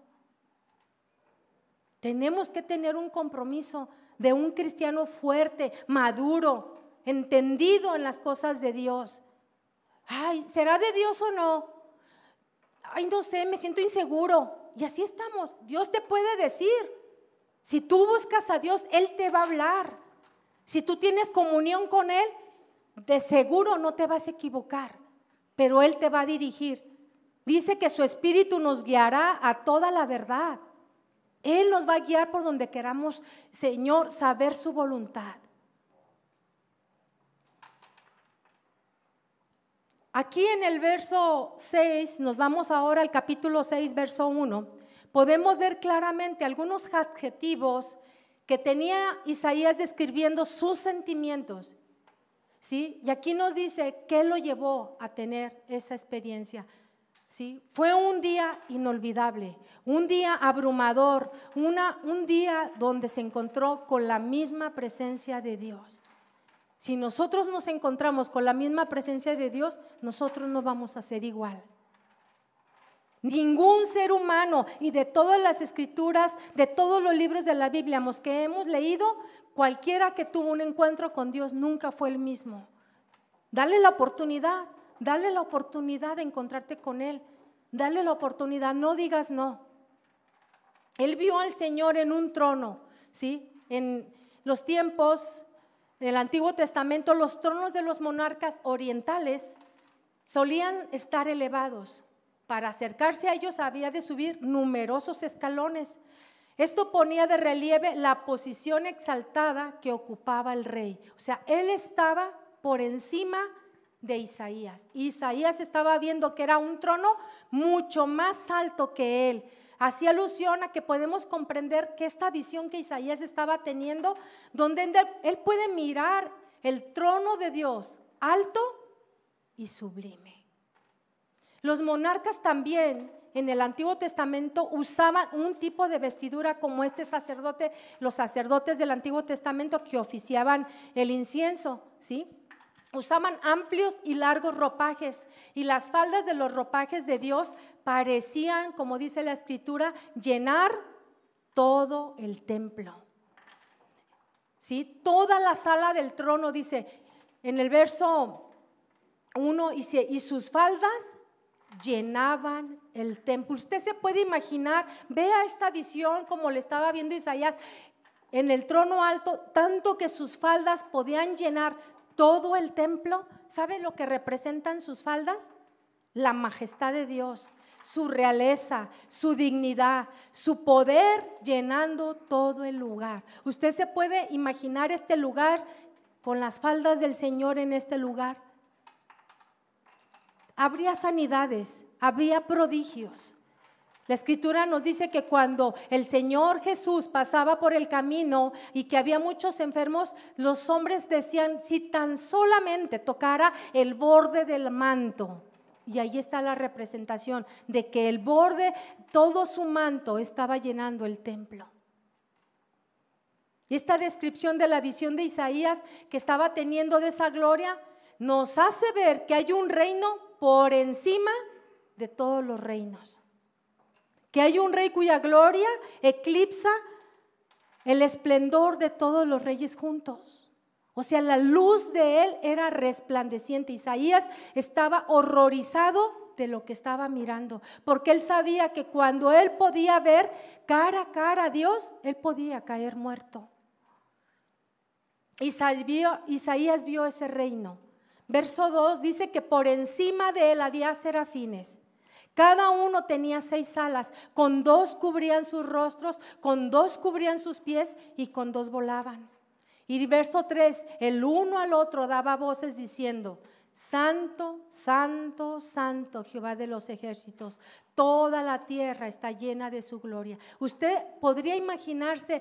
Tenemos que tener un compromiso de un cristiano fuerte, maduro, entendido en las cosas de Dios. Ay, ¿será de Dios o no? Ay, no sé, me siento inseguro. Y así estamos. Dios te puede decir. Si tú buscas a Dios, Él te va a hablar. Si tú tienes comunión con Él, de seguro no te vas a equivocar, pero Él te va a dirigir. Dice que su espíritu nos guiará a toda la verdad. Él nos va a guiar por donde queramos, Señor, saber su voluntad. Aquí en el verso 6, nos vamos ahora al capítulo 6, verso 1, podemos ver claramente algunos adjetivos que tenía Isaías describiendo sus sentimientos. ¿Sí? Y aquí nos dice qué lo llevó a tener esa experiencia. ¿Sí? Fue un día inolvidable, un día abrumador, un día donde se encontró con la misma presencia de Dios. Si nosotros nos encontramos con la misma presencia de Dios, nosotros no vamos a ser igual. Ningún ser humano y de todas las escrituras, de todos los libros de la Biblia que hemos leído, cualquiera que tuvo un encuentro con Dios nunca fue el mismo. Dale la oportunidad. Dale la oportunidad de encontrarte con Él. Dale la oportunidad, no digas no. Él vio al Señor en un trono, ¿sí? En los tiempos del Antiguo Testamento, los tronos de los monarcas orientales solían estar elevados. Para acercarse a ellos había de subir numerosos escalones. Esto ponía de relieve la posición exaltada que ocupaba el rey. O sea, él estaba por encima de Isaías. Isaías estaba viendo que era un trono mucho más alto que él. Hacía alusión a que podemos comprender que esta visión que Isaías estaba teniendo, donde él puede mirar el trono de Dios alto y sublime. Los monarcas también en el Antiguo Testamento usaban un tipo de vestidura como este sacerdote, los sacerdotes del Antiguo Testamento que oficiaban el incienso, ¿sí? Usaban amplios y largos ropajes y las faldas de los ropajes de Dios parecían, como dice la escritura, llenar todo el templo. ¿Sí? Toda la sala del trono dice en el verso 1 y, y sus faldas llenaban el templo. Usted se puede imaginar, vea esta visión como le estaba viendo Isaías en el trono alto, tanto que sus faldas podían llenar todo el templo, ¿sabe lo que representan sus faldas? La majestad de Dios, su realeza, su dignidad, su poder llenando todo el lugar. Usted se puede imaginar este lugar con las faldas del Señor en este lugar. Habría sanidades, habría prodigios. La escritura nos dice que cuando el Señor Jesús pasaba por el camino y que había muchos enfermos, los hombres decían, si tan solamente tocara el borde del manto. Y ahí está la representación de que el borde, todo su manto estaba llenando el templo. Y esta descripción de la visión de Isaías que estaba teniendo de esa gloria nos hace ver que hay un reino por encima de todos los reinos que hay un rey cuya gloria eclipsa el esplendor de todos los reyes juntos. O sea, la luz de él era resplandeciente. Isaías estaba horrorizado de lo que estaba mirando, porque él sabía que cuando él podía ver cara a cara a Dios, él podía caer muerto. Isaías vio ese reino. Verso 2 dice que por encima de él había serafines cada uno tenía seis alas, con dos cubrían sus rostros, con dos cubrían sus pies y con dos volaban. Y verso 3, el uno al otro daba voces diciendo, Santo, santo, santo Jehová de los ejércitos, toda la tierra está llena de su gloria. Usted podría imaginarse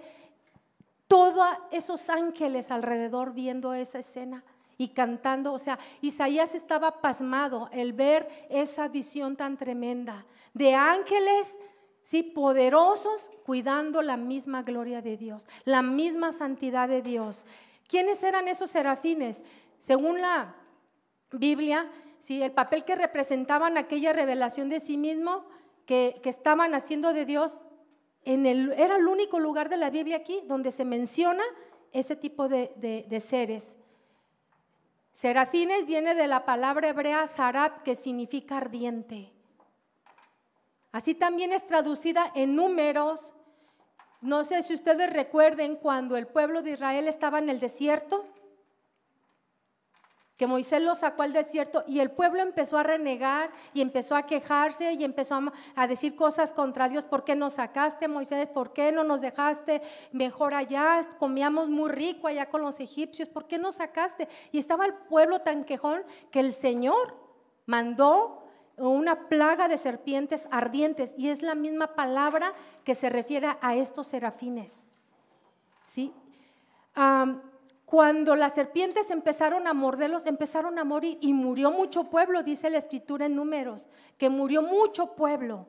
todos esos ángeles alrededor viendo esa escena y cantando. O sea, Isaías estaba pasmado el ver esa visión tan tremenda de ángeles, sí, poderosos, cuidando la misma gloria de Dios, la misma santidad de Dios. ¿Quiénes eran esos serafines? Según la Biblia, sí, el papel que representaban aquella revelación de sí mismo que, estaban haciendo de Dios, en el, era el único lugar de la Biblia aquí donde se menciona ese tipo de seres. Serafines viene de la palabra hebrea sarab, que significa ardiente. Así también es traducida en números. No sé si ustedes recuerden cuando el pueblo de Israel estaba en el desierto que Moisés lo sacó al desierto y el pueblo empezó a renegar y empezó a quejarse y empezó a, decir cosas contra Dios. ¿Por qué nos sacaste, Moisés? ¿Por qué no nos dejaste mejor allá? Comíamos muy rico allá con los egipcios. ¿Por qué nos sacaste? Y estaba el pueblo tan quejón que el Señor mandó una plaga de serpientes ardientes y es la misma palabra que se refiere a estos serafines. ¿Sí? Cuando las serpientes empezaron a morderlos, empezaron a morir y murió mucho pueblo, dice la escritura en números, que murió mucho pueblo.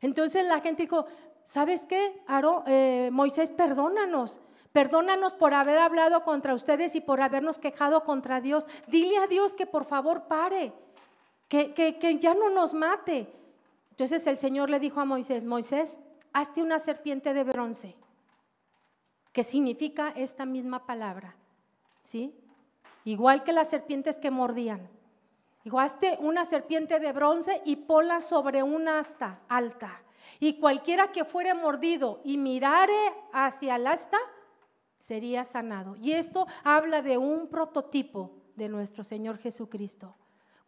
Entonces la gente dijo, ¿sabes qué? Eh, Moisés, perdónanos. Perdónanos por haber hablado contra ustedes y por habernos quejado contra Dios. Dile a Dios que por favor pare, que, que ya no nos mate. Entonces el Señor le dijo a Moisés, Moisés, hazte una serpiente de bronce, que significa esta misma palabra. ¿Sí? Igual que las serpientes que mordían. Iguaste una serpiente de bronce y pola sobre una asta alta. Y cualquiera que fuere mordido y mirare hacia el asta, sería sanado. Y esto habla de un prototipo de nuestro Señor Jesucristo.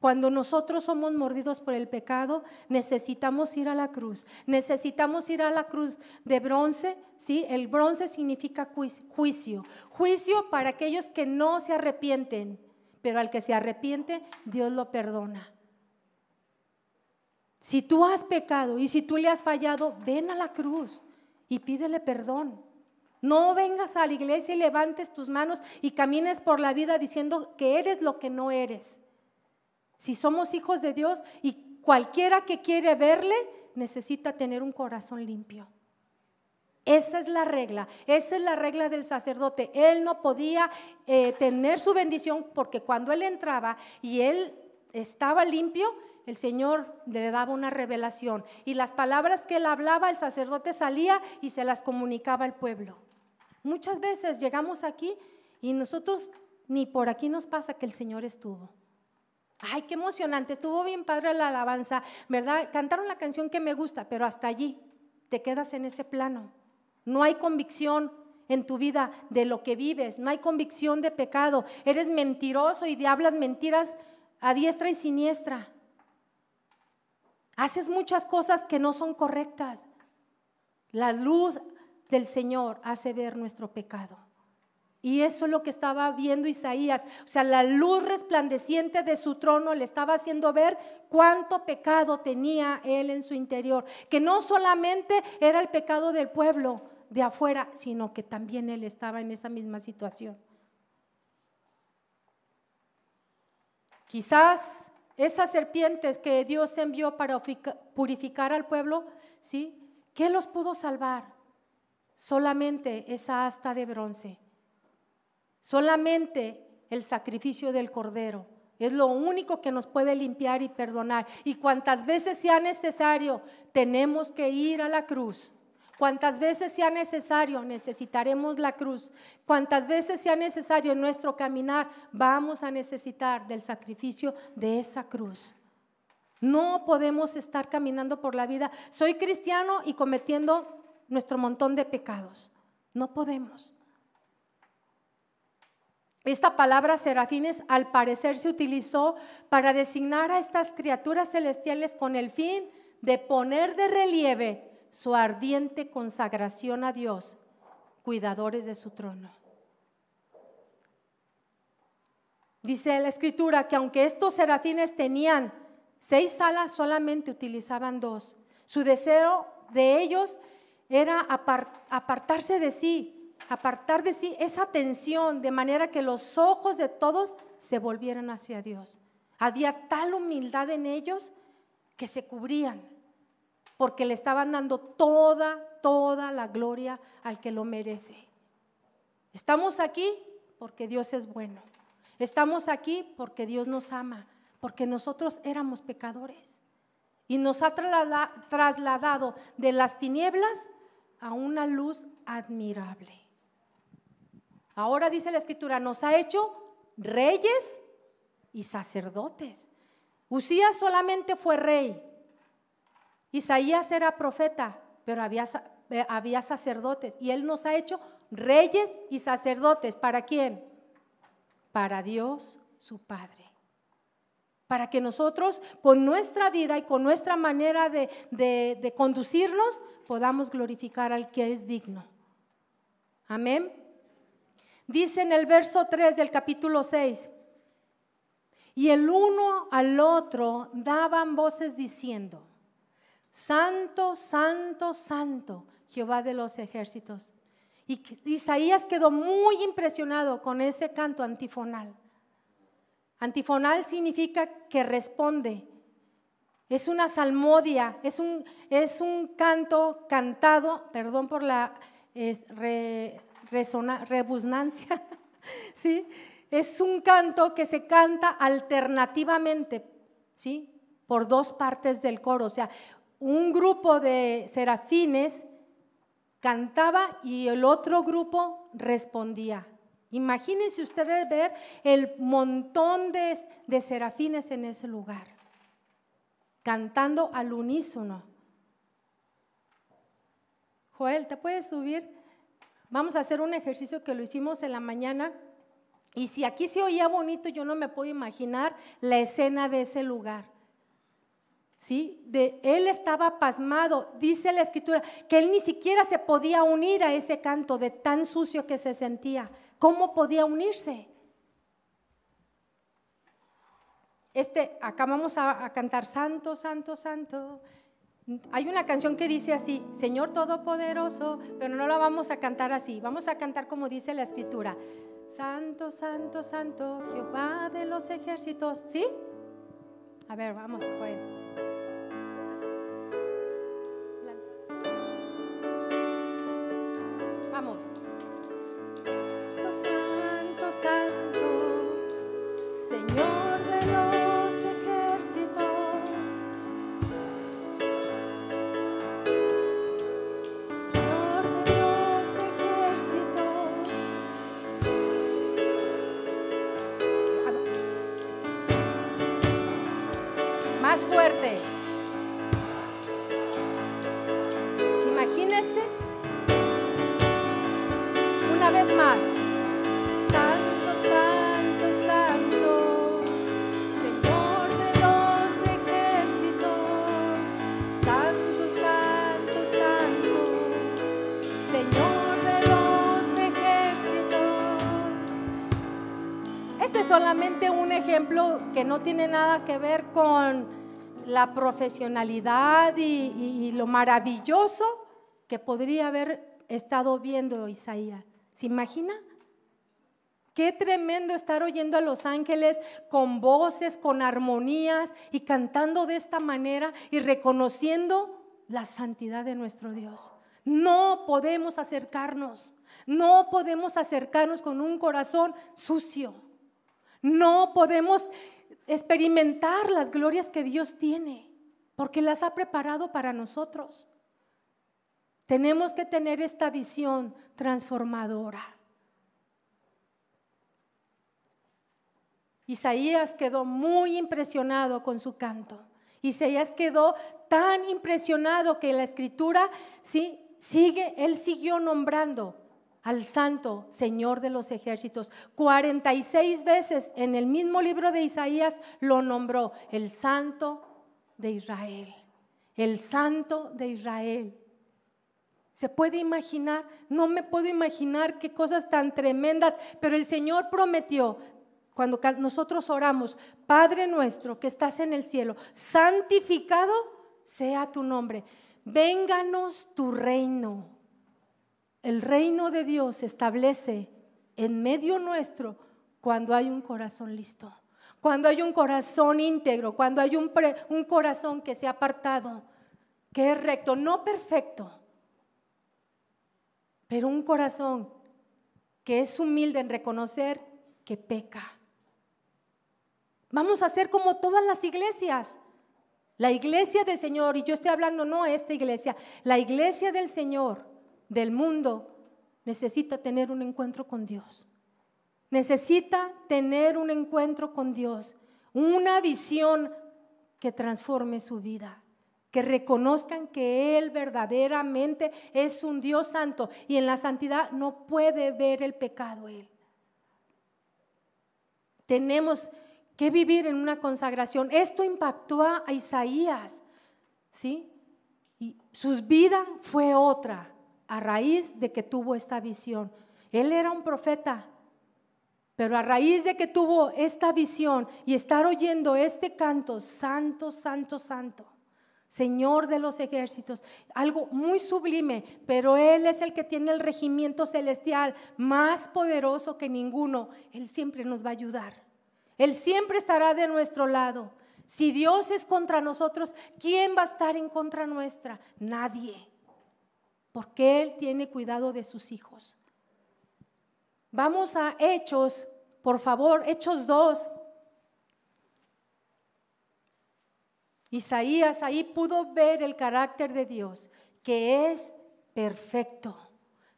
Cuando nosotros somos mordidos por el pecado, necesitamos ir a la cruz. Necesitamos ir a la cruz de bronce, ¿sí? El bronce significa juicio. Juicio para aquellos que no se arrepienten, pero al que se arrepiente, Dios lo perdona. Si tú has pecado y si tú le has fallado, ven a la cruz y pídele perdón. No vengas a la iglesia y levantes tus manos y camines por la vida diciendo que eres lo que no eres. Si somos hijos de Dios y cualquiera que quiere verle necesita tener un corazón limpio. Esa es la regla, esa es la regla del sacerdote. Él no podía eh, tener su bendición porque cuando él entraba y él estaba limpio, el Señor le daba una revelación. Y las palabras que él hablaba, el sacerdote salía y se las comunicaba al pueblo. Muchas veces llegamos aquí y nosotros ni por aquí nos pasa que el Señor estuvo. Ay, qué emocionante, estuvo bien padre la alabanza, ¿verdad? Cantaron la canción que me gusta, pero hasta allí te quedas en ese plano. No hay convicción en tu vida de lo que vives, no hay convicción de pecado. Eres mentiroso y hablas mentiras a diestra y siniestra. Haces muchas cosas que no son correctas. La luz del Señor hace ver nuestro pecado. Y eso es lo que estaba viendo Isaías. O sea, la luz resplandeciente de su trono le estaba haciendo ver cuánto pecado tenía él en su interior. Que no solamente era el pecado del pueblo de afuera, sino que también él estaba en esa misma situación. Quizás esas serpientes que Dios envió para purificar al pueblo, ¿sí? ¿Qué los pudo salvar? Solamente esa asta de bronce Solamente el sacrificio del cordero es lo único que nos puede limpiar y perdonar. Y cuantas veces sea necesario, tenemos que ir a la cruz. Cuantas veces sea necesario, necesitaremos la cruz. Cuantas veces sea necesario en nuestro caminar, vamos a necesitar del sacrificio de esa cruz. No podemos estar caminando por la vida. Soy cristiano y cometiendo nuestro montón de pecados. No podemos. Esta palabra serafines al parecer se utilizó para designar a estas criaturas celestiales con el fin de poner de relieve su ardiente consagración a Dios, cuidadores de su trono. Dice la escritura que aunque estos serafines tenían seis alas, solamente utilizaban dos. Su deseo de ellos era apartarse de sí, apartar de sí esa tensión de manera que los ojos de todos se volvieran hacia Dios. Había tal humildad en ellos que se cubrían porque le estaban dando toda, toda la gloria al que lo merece. Estamos aquí porque Dios es bueno. Estamos aquí porque Dios nos ama, porque nosotros éramos pecadores. Y nos ha trasladado de las tinieblas a una luz admirable. Ahora dice la escritura, nos ha hecho reyes y sacerdotes. Usías solamente fue rey. Isaías era profeta, pero había, eh, había sacerdotes. Y él nos ha hecho reyes y sacerdotes. ¿Para quién? Para Dios, su Padre. Para que nosotros con nuestra vida y con nuestra manera de, de conducirnos podamos glorificar al que es digno. Amén. Dice en el verso 3 del capítulo 6, y el uno al otro daban voces diciendo, Santo, Santo, Santo, Jehová de los ejércitos. Y Isaías quedó muy impresionado con ese canto antifonal. Antifonal significa que responde. Es una salmodia, es un, es un canto cantado, perdón por la rebusnancia, ¿sí? Es un canto que se canta alternativamente, ¿sí? Por dos partes del coro, o sea, un grupo de serafines cantaba y el otro grupo respondía. Imagínense ustedes ver el montón de, de serafines en ese lugar, cantando al unísono. Joel, ¿te puedes subir? Vamos a hacer un ejercicio que lo hicimos en la mañana. Y si aquí se oía bonito, yo no me puedo imaginar la escena de ese lugar. ¿Sí? De, él estaba pasmado, dice la escritura, que él ni siquiera se podía unir a ese canto de tan sucio que se sentía. ¿Cómo podía unirse? Este, acá vamos a, a cantar Santo, Santo, Santo. Hay una canción que dice así, Señor Todopoderoso, pero no la vamos a cantar así, vamos a cantar como dice la escritura. Santo, santo, santo, Jehová de los ejércitos. ¿Sí? A ver, vamos, Joel. Que no tiene nada que ver con la profesionalidad y, lo maravilloso que podría haber estado viendo Isaías. ¿Se imagina? Qué tremendo estar oyendo a los ángeles con voces, con armonías y cantando de esta manera y reconociendo la santidad de nuestro Dios. No podemos acercarnos, no podemos acercarnos con un corazón sucio. No podemos experimentar las glorias que Dios tiene, porque las ha preparado para nosotros. Tenemos que tener esta visión transformadora. Isaías quedó muy impresionado con su canto. Isaías quedó tan impresionado que la escritura sí sigue, él siguió nombrando al santo Señor de los ejércitos. 46 veces en el mismo libro de Isaías lo nombró el santo de Israel. El santo de Israel. ¿Se puede imaginar? No me puedo imaginar qué cosas tan tremendas, pero el Señor prometió, cuando nosotros oramos, Padre nuestro que estás en el cielo, santificado sea tu nombre, vénganos tu reino. El reino de Dios se establece en medio nuestro cuando hay un corazón listo, cuando hay un corazón íntegro, cuando hay un, corazón que se ha apartado, que es recto, no perfecto, pero un corazón que es humilde en reconocer que peca Vamos a ser como todas las iglesias. La iglesia del Señor, y yo estoy hablando no esta iglesia, la iglesia del Señor, del mundo, necesita tener un encuentro con Dios. Necesita tener un encuentro con Dios, una visión que transforme su vida, que reconozcan que Él verdaderamente es un Dios santo y en la santidad no puede ver el pecado Él. Tenemos que vivir en una consagración. Esto impactó a Isaías, ¿sí? Y su vida fue otra a raíz de que tuvo esta visión. Él era un profeta, pero a raíz de que tuvo esta visión y estar oyendo este canto, santo, santo, santo, Señor de los ejércitos, algo muy sublime, pero Él es el que tiene el regimiento celestial más poderoso que ninguno. Él siempre nos va a ayudar. Él siempre estará de nuestro lado. Si Dios es contra nosotros, ¿quién va a estar en contra nuestra? Nadie. Porque Él tiene cuidado de sus hijos. Vamos a Hechos, por favor, Hechos 2. Isaías ahí pudo ver el carácter de Dios, que es perfecto,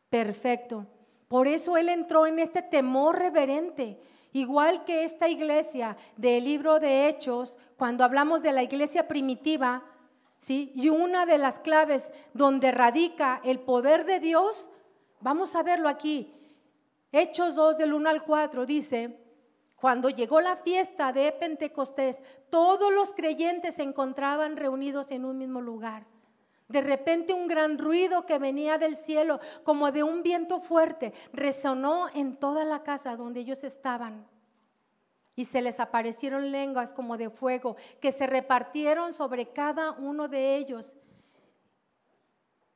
perfecto. Por eso Él entró en este temor reverente Igual que esta iglesia del libro de Hechos, cuando hablamos de la iglesia primitiva, ¿sí? y una de las claves donde radica el poder de Dios, vamos a verlo aquí. Hechos 2 del 1 al 4 dice, cuando llegó la fiesta de Pentecostés, todos los creyentes se encontraban reunidos en un mismo lugar. De repente un gran ruido que venía del cielo, como de un viento fuerte, resonó en toda la casa donde ellos estaban. Y se les aparecieron lenguas como de fuego, que se repartieron sobre cada uno de ellos.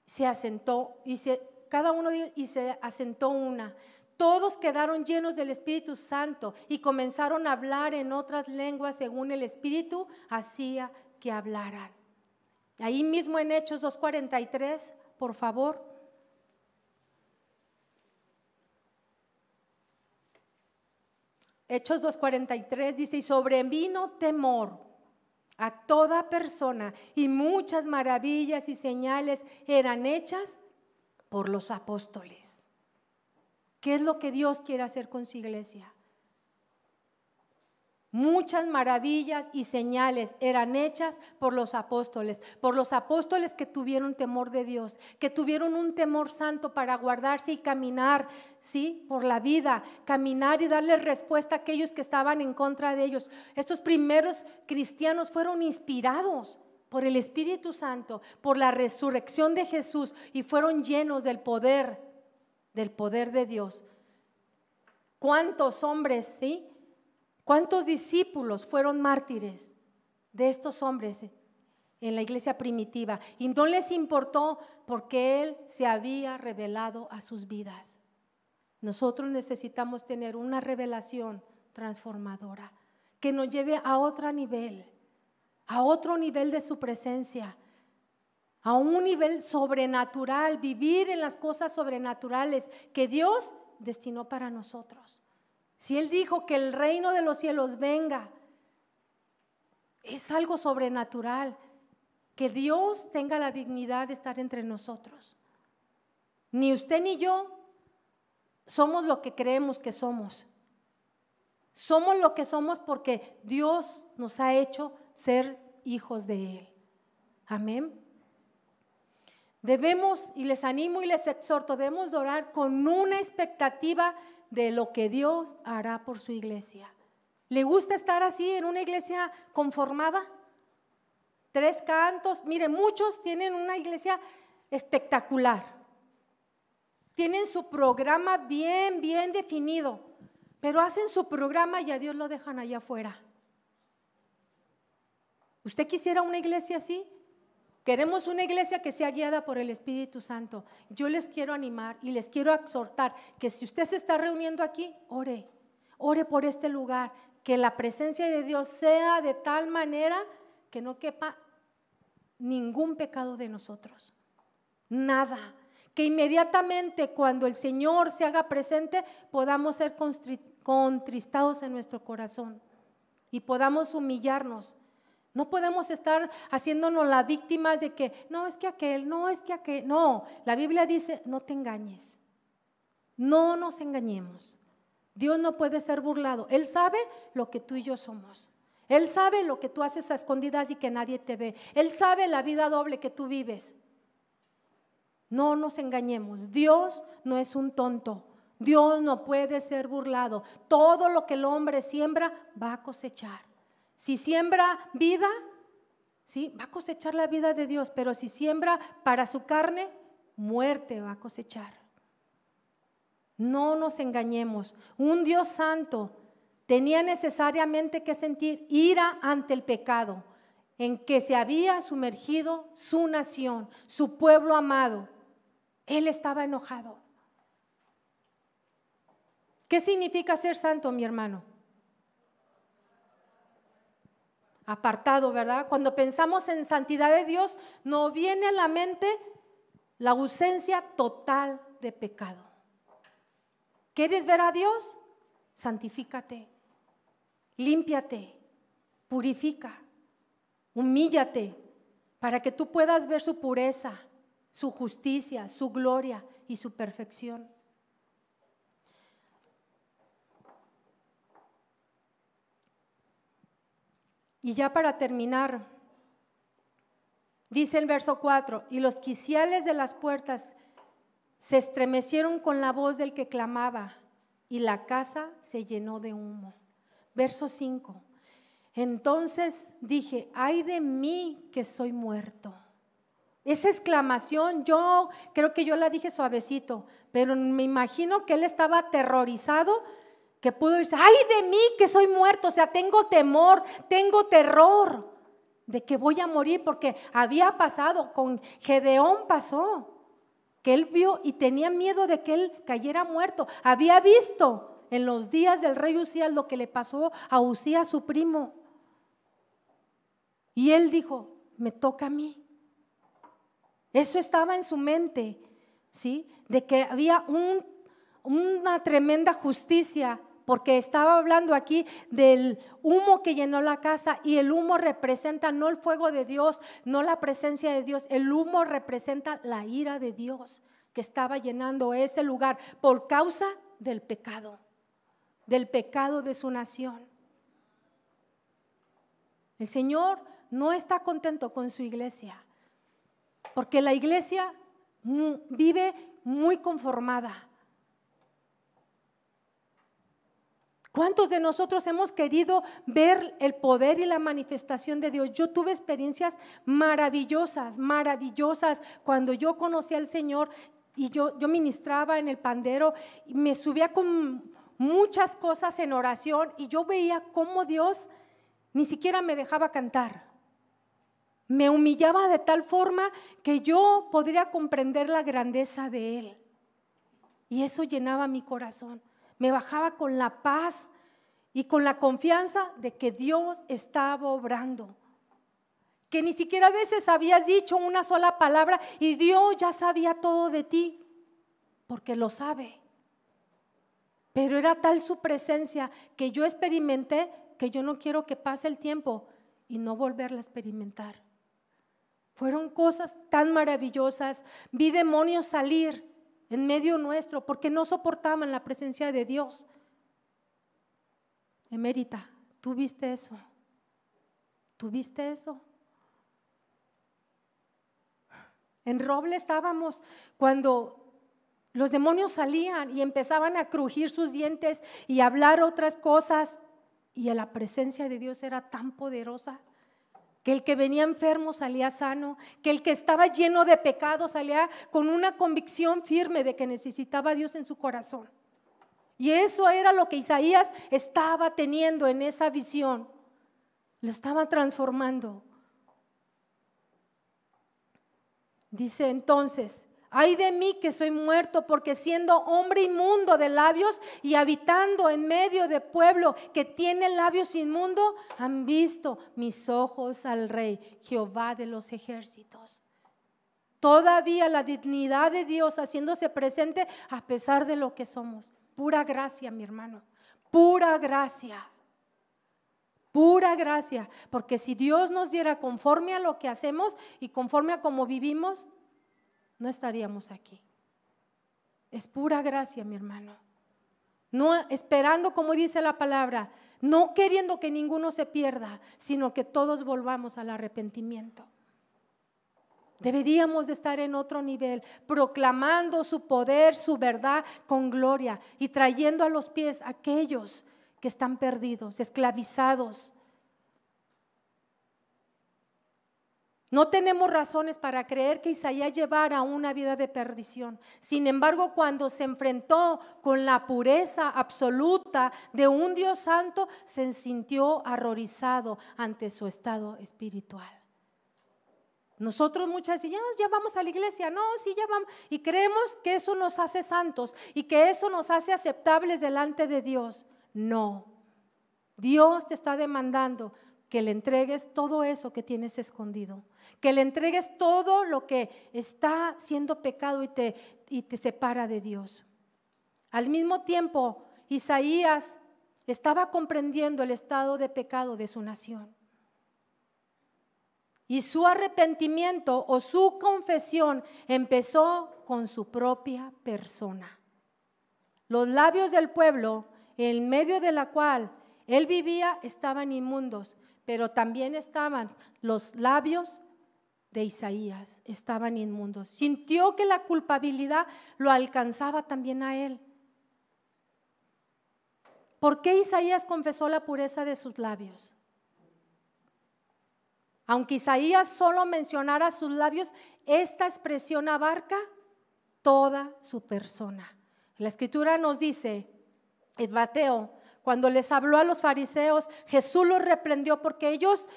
Se asentó y se, cada uno de ellos, y se asentó una. Todos quedaron llenos del Espíritu Santo y comenzaron a hablar en otras lenguas según el Espíritu hacía que hablaran. Ahí mismo en Hechos 2.43, por favor. Hechos 2.43 dice, y sobrevino temor a toda persona y muchas maravillas y señales eran hechas por los apóstoles. ¿Qué es lo que Dios quiere hacer con su iglesia? Muchas maravillas y señales eran hechas por los apóstoles, por los apóstoles que tuvieron temor de Dios, que tuvieron un temor santo para guardarse y caminar, ¿sí? Por la vida, caminar y darle respuesta a aquellos que estaban en contra de ellos. Estos primeros cristianos fueron inspirados por el Espíritu Santo, por la resurrección de Jesús y fueron llenos del poder, del poder de Dios. ¿Cuántos hombres, sí? ¿Cuántos discípulos fueron mártires de estos hombres en la iglesia primitiva? Y no les importó porque Él se había revelado a sus vidas. Nosotros necesitamos tener una revelación transformadora que nos lleve a otro nivel, a otro nivel de su presencia, a un nivel sobrenatural, vivir en las cosas sobrenaturales que Dios destinó para nosotros. Si Él dijo que el reino de los cielos venga, es algo sobrenatural. Que Dios tenga la dignidad de estar entre nosotros. Ni usted ni yo somos lo que creemos que somos. Somos lo que somos porque Dios nos ha hecho ser hijos de Él. Amén. Debemos, y les animo y les exhorto, debemos orar con una expectativa de lo que Dios hará por su iglesia. ¿Le gusta estar así en una iglesia conformada? Tres cantos. Mire, muchos tienen una iglesia espectacular. Tienen su programa bien, bien definido, pero hacen su programa y a Dios lo dejan allá afuera. ¿Usted quisiera una iglesia así? Queremos una iglesia que sea guiada por el Espíritu Santo. Yo les quiero animar y les quiero exhortar que si usted se está reuniendo aquí, ore, ore por este lugar, que la presencia de Dios sea de tal manera que no quepa ningún pecado de nosotros. Nada. Que inmediatamente cuando el Señor se haga presente podamos ser contristados en nuestro corazón y podamos humillarnos no podemos estar haciéndonos la víctima de que, no, es que aquel, no, es que aquel. No, la Biblia dice, no te engañes. No nos engañemos. Dios no puede ser burlado. Él sabe lo que tú y yo somos. Él sabe lo que tú haces a escondidas y que nadie te ve. Él sabe la vida doble que tú vives. No nos engañemos. Dios no es un tonto. Dios no puede ser burlado. Todo lo que el hombre siembra va a cosechar. Si siembra vida, ¿sí? va a cosechar la vida de Dios, pero si siembra para su carne, muerte va a cosechar. No nos engañemos. Un Dios santo tenía necesariamente que sentir ira ante el pecado en que se había sumergido su nación, su pueblo amado. Él estaba enojado. ¿Qué significa ser santo, mi hermano? Apartado, ¿verdad? Cuando pensamos en santidad de Dios, nos viene a la mente la ausencia total de pecado. ¿Quieres ver a Dios? Santifícate, límpiate, purifica, humíllate, para que tú puedas ver su pureza, su justicia, su gloria y su perfección. Y ya para terminar, dice el verso 4, y los quiciales de las puertas se estremecieron con la voz del que clamaba, y la casa se llenó de humo. Verso 5. Entonces dije, ay de mí que soy muerto. Esa exclamación, yo creo que yo la dije suavecito, pero me imagino que él estaba aterrorizado que pudo decir, ay de mí que soy muerto, o sea, tengo temor, tengo terror de que voy a morir, porque había pasado, con Gedeón pasó, que él vio y tenía miedo de que él cayera muerto. Había visto en los días del rey Usías lo que le pasó a Usías, su primo. Y él dijo, me toca a mí. Eso estaba en su mente, ¿sí? De que había un, una tremenda justicia porque estaba hablando aquí del humo que llenó la casa y el humo representa no el fuego de Dios, no la presencia de Dios, el humo representa la ira de Dios que estaba llenando ese lugar por causa del pecado, del pecado de su nación. El Señor no está contento con su iglesia, porque la iglesia vive muy conformada ¿Cuántos de nosotros hemos querido ver el poder y la manifestación de Dios? Yo tuve experiencias maravillosas, maravillosas. Cuando yo conocí al Señor y yo, yo ministraba en el pandero, y me subía con muchas cosas en oración y yo veía cómo Dios ni siquiera me dejaba cantar. Me humillaba de tal forma que yo podría comprender la grandeza de Él. Y eso llenaba mi corazón. Me bajaba con la paz y con la confianza de que Dios estaba obrando. Que ni siquiera a veces habías dicho una sola palabra y Dios ya sabía todo de ti, porque lo sabe. Pero era tal su presencia que yo experimenté que yo no quiero que pase el tiempo y no volverla a experimentar. Fueron cosas tan maravillosas. Vi demonios salir en medio nuestro porque no soportaban la presencia de Dios. Emérita, ¿tú viste eso? ¿Tú viste eso? En Roble estábamos cuando los demonios salían y empezaban a crujir sus dientes y hablar otras cosas. Y la presencia de Dios era tan poderosa que el que venía enfermo salía sano, que el que estaba lleno de pecado salía con una convicción firme de que necesitaba a Dios en su corazón. Y eso era lo que Isaías estaba teniendo en esa visión. Lo estaba transformando. Dice entonces, Ay de mí que soy muerto, porque siendo hombre inmundo de labios y habitando en medio de pueblo que tiene labios inmundo, han visto mis ojos al Rey, Jehová de los ejércitos. Todavía la dignidad de Dios haciéndose presente a pesar de lo que somos. Pura gracia, mi hermano. Pura gracia. Pura gracia. Porque si Dios nos diera conforme a lo que hacemos y conforme a cómo vivimos, no estaríamos aquí. Es pura gracia, mi hermano. No esperando, como dice la palabra, no queriendo que ninguno se pierda, sino que todos volvamos al arrepentimiento. Deberíamos de estar en otro nivel, proclamando su poder, su verdad con gloria y trayendo a los pies a aquellos que están perdidos, esclavizados, No tenemos razones para creer que Isaías llevara una vida de perdición. Sin embargo, cuando se enfrentó con la pureza absoluta de un Dios santo, se sintió horrorizado ante su estado espiritual. Nosotros muchas decimos, ya vamos a la iglesia, no, sí, ya vamos. Y creemos que eso nos hace santos y que eso nos hace aceptables delante de Dios. No, Dios te está demandando que le entregues todo eso que tienes escondido, que le entregues todo lo que está siendo pecado y te, y te separa de Dios. Al mismo tiempo, Isaías estaba comprendiendo el estado de pecado de su nación. Y su arrepentimiento o su confesión empezó con su propia persona. Los labios del pueblo, en medio de la cual él vivía, estaban inmundos pero también estaban los labios de Isaías, estaban inmundos. Sintió que la culpabilidad lo alcanzaba también a él. ¿Por qué Isaías confesó la pureza de sus labios? Aunque Isaías solo mencionara sus labios, esta expresión abarca toda su persona. La escritura nos dice en Mateo cuando les habló a los fariseos, Jesús los reprendió porque ellos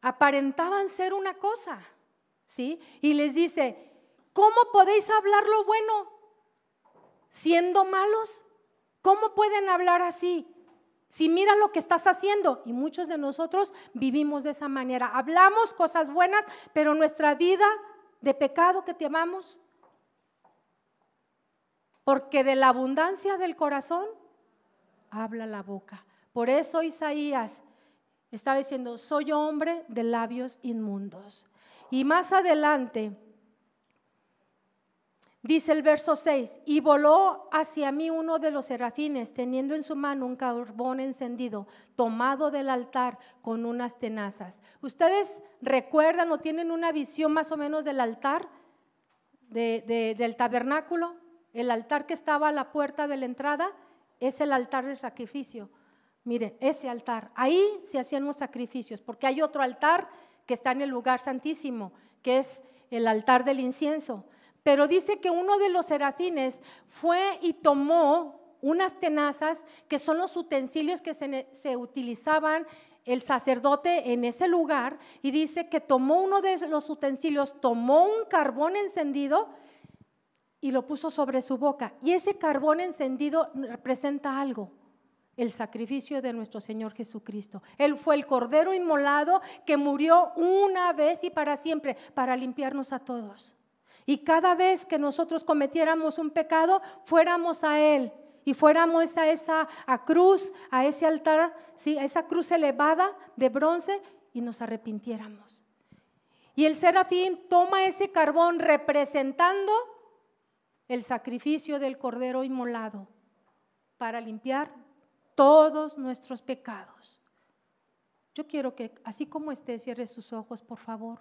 aparentaban ser una cosa, ¿sí? Y les dice, ¿cómo podéis hablar lo bueno siendo malos? ¿Cómo pueden hablar así? Si mira lo que estás haciendo, y muchos de nosotros vivimos de esa manera, hablamos cosas buenas, pero nuestra vida de pecado que te amamos, porque de la abundancia del corazón habla la boca. Por eso Isaías estaba diciendo, soy hombre de labios inmundos. Y más adelante dice el verso 6, y voló hacia mí uno de los serafines, teniendo en su mano un carbón encendido, tomado del altar con unas tenazas. ¿Ustedes recuerdan o tienen una visión más o menos del altar, del tabernáculo? El altar que estaba a la puerta de la entrada es el altar del sacrificio. Miren, ese altar, ahí se hacían los sacrificios, porque hay otro altar que está en el lugar santísimo, que es el altar del incienso. Pero dice que uno de los serafines fue y tomó unas tenazas que son los utensilios que se utilizaban el sacerdote en ese lugar y dice que tomó uno de los utensilios, tomó un carbón encendido y lo puso sobre su boca. Y ese carbón encendido representa algo, el sacrificio de nuestro Señor Jesucristo. Él fue el cordero inmolado que murió una vez y para siempre para limpiarnos a todos. Y cada vez que nosotros cometiéramos un pecado, fuéramos a Él y fuéramos a esa cruz, a ese altar, ¿sí? a esa cruz elevada de bronce y nos arrepintiéramos. Y el serafín toma ese carbón representando el sacrificio del cordero inmolado para limpiar todos nuestros pecados. Yo quiero que, así como esté, cierre sus ojos, por favor.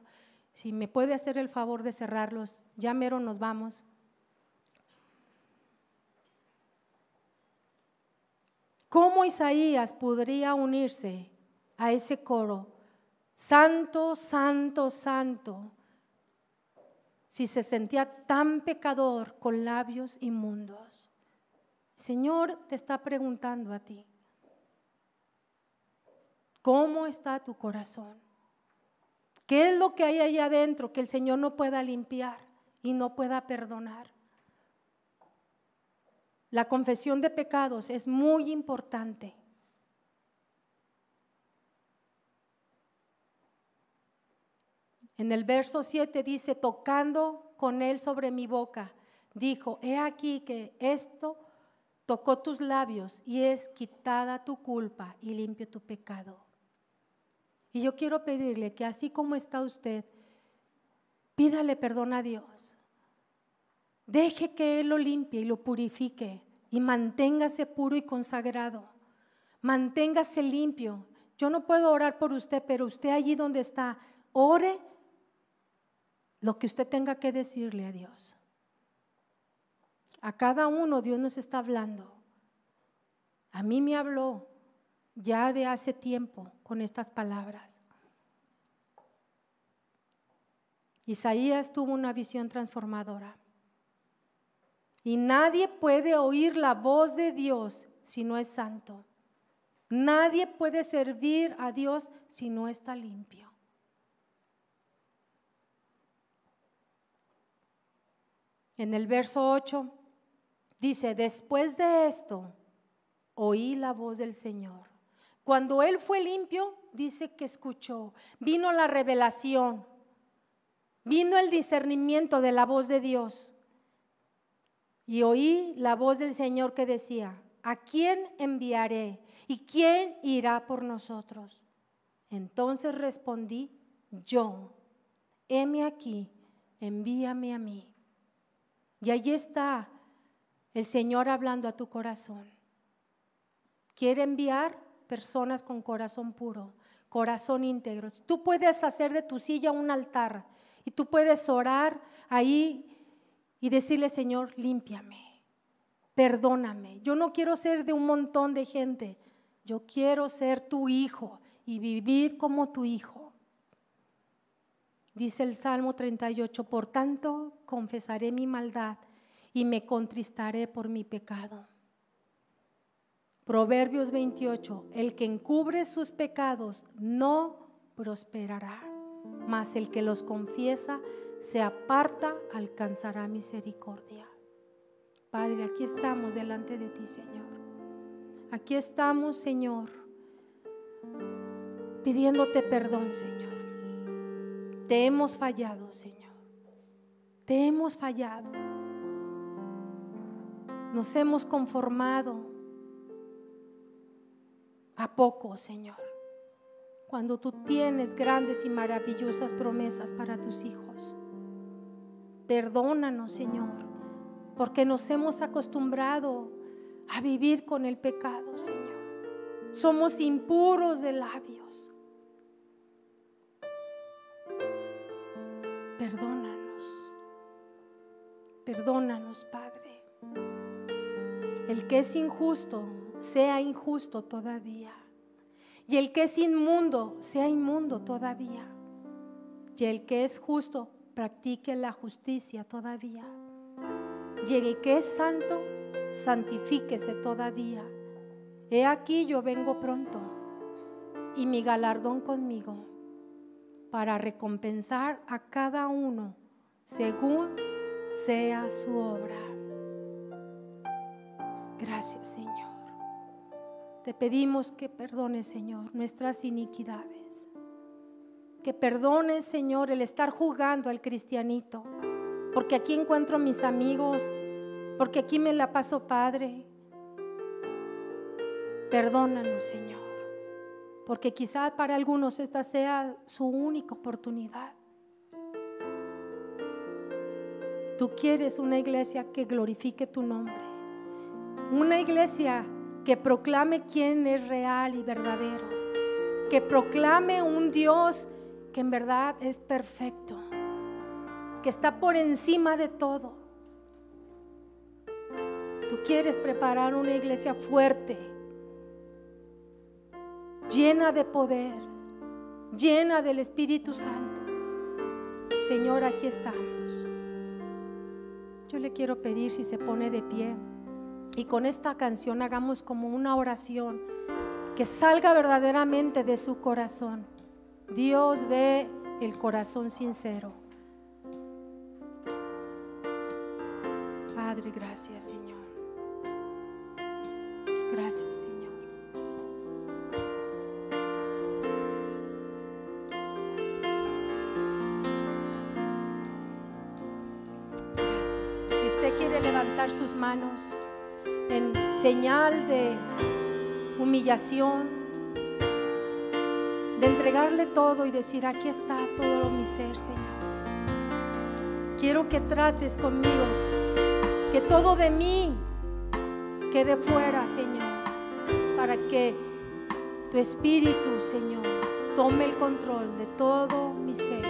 Si me puede hacer el favor de cerrarlos, ya mero nos vamos. ¿Cómo Isaías podría unirse a ese coro? Santo, santo, santo, si se sentía tan pecador con labios inmundos. Señor te está preguntando a ti, ¿cómo está tu corazón? ¿Qué es lo que hay ahí adentro que el Señor no pueda limpiar y no pueda perdonar? La confesión de pecados es muy importante. En el verso 7 dice, tocando con él sobre mi boca, dijo, he aquí que esto tocó tus labios y es quitada tu culpa y limpio tu pecado. Y yo quiero pedirle que así como está usted, pídale perdón a Dios. Deje que Él lo limpie y lo purifique y manténgase puro y consagrado. Manténgase limpio. Yo no puedo orar por usted, pero usted allí donde está, ore lo que usted tenga que decirle a Dios. A cada uno Dios nos está hablando. A mí me habló ya de hace tiempo con estas palabras. Isaías tuvo una visión transformadora. Y nadie puede oír la voz de Dios si no es santo. Nadie puede servir a Dios si no está limpio. En el verso 8 dice, después de esto, oí la voz del Señor. Cuando Él fue limpio, dice que escuchó. Vino la revelación, vino el discernimiento de la voz de Dios. Y oí la voz del Señor que decía, ¿a quién enviaré? ¿Y quién irá por nosotros? Entonces respondí, yo, heme aquí, envíame a mí. Y allí está el Señor hablando a tu corazón. Quiere enviar personas con corazón puro, corazón íntegro. Tú puedes hacer de tu silla un altar y tú puedes orar ahí y decirle, Señor, límpiame, perdóname. Yo no quiero ser de un montón de gente, yo quiero ser tu hijo y vivir como tu hijo. Dice el Salmo 38, por tanto confesaré mi maldad y me contristaré por mi pecado. Proverbios 28, el que encubre sus pecados no prosperará, mas el que los confiesa se aparta, alcanzará misericordia. Padre, aquí estamos delante de ti, Señor. Aquí estamos, Señor, pidiéndote perdón, Señor. Te hemos fallado, Señor. Te hemos fallado. Nos hemos conformado a poco, Señor. Cuando tú tienes grandes y maravillosas promesas para tus hijos. Perdónanos, Señor, porque nos hemos acostumbrado a vivir con el pecado, Señor. Somos impuros de labios. Perdónanos. Perdónanos, Padre. El que es injusto, sea injusto todavía. Y el que es inmundo, sea inmundo todavía. Y el que es justo, practique la justicia todavía. Y el que es santo, santifíquese todavía. He aquí yo vengo pronto y mi galardón conmigo para recompensar a cada uno según sea su obra. Gracias Señor. Te pedimos que perdones Señor nuestras iniquidades. Que perdones Señor el estar jugando al cristianito. Porque aquí encuentro mis amigos. Porque aquí me la paso Padre. Perdónanos Señor. Porque quizá para algunos esta sea su única oportunidad. Tú quieres una iglesia que glorifique tu nombre. Una iglesia que proclame quién es real y verdadero. Que proclame un Dios que en verdad es perfecto. Que está por encima de todo. Tú quieres preparar una iglesia fuerte. Llena de poder. Llena del Espíritu Santo. Señor, aquí estamos. Yo le quiero pedir si se pone de pie y con esta canción hagamos como una oración que salga verdaderamente de su corazón. Dios ve el corazón sincero. Padre, gracias Señor. Gracias Señor. Manos en señal de humillación, de entregarle todo y decir, aquí está todo mi ser, Señor. Quiero que trates conmigo, que todo de mí quede fuera, Señor, para que tu espíritu, Señor, tome el control de todo mi ser.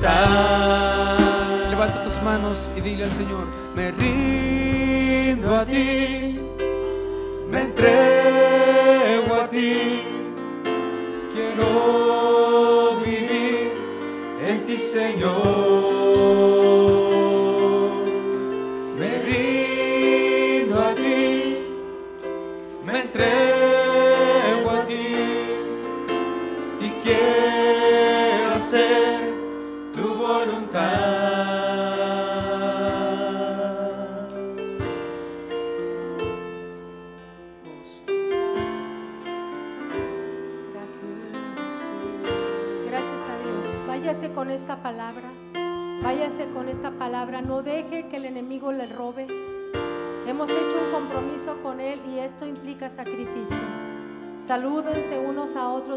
voluntad. Levanta tus manos y dile al Señor, me rindo a ti, me entrego a ti, quiero vivir en ti, Señor.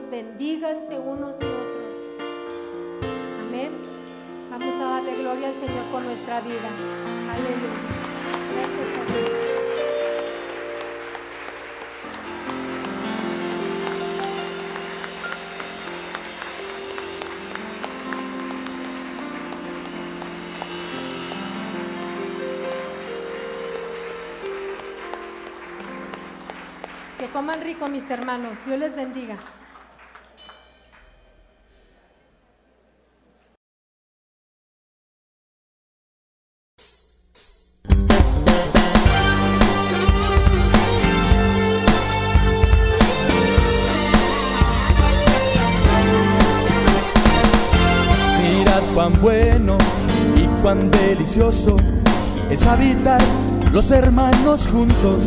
bendíganse unos y otros. Amén. Vamos a darle gloria al Señor con nuestra vida. Aleluya. Gracias a Dios. coman rico mis hermanos. Dios les bendiga. es habitar los hermanos juntos.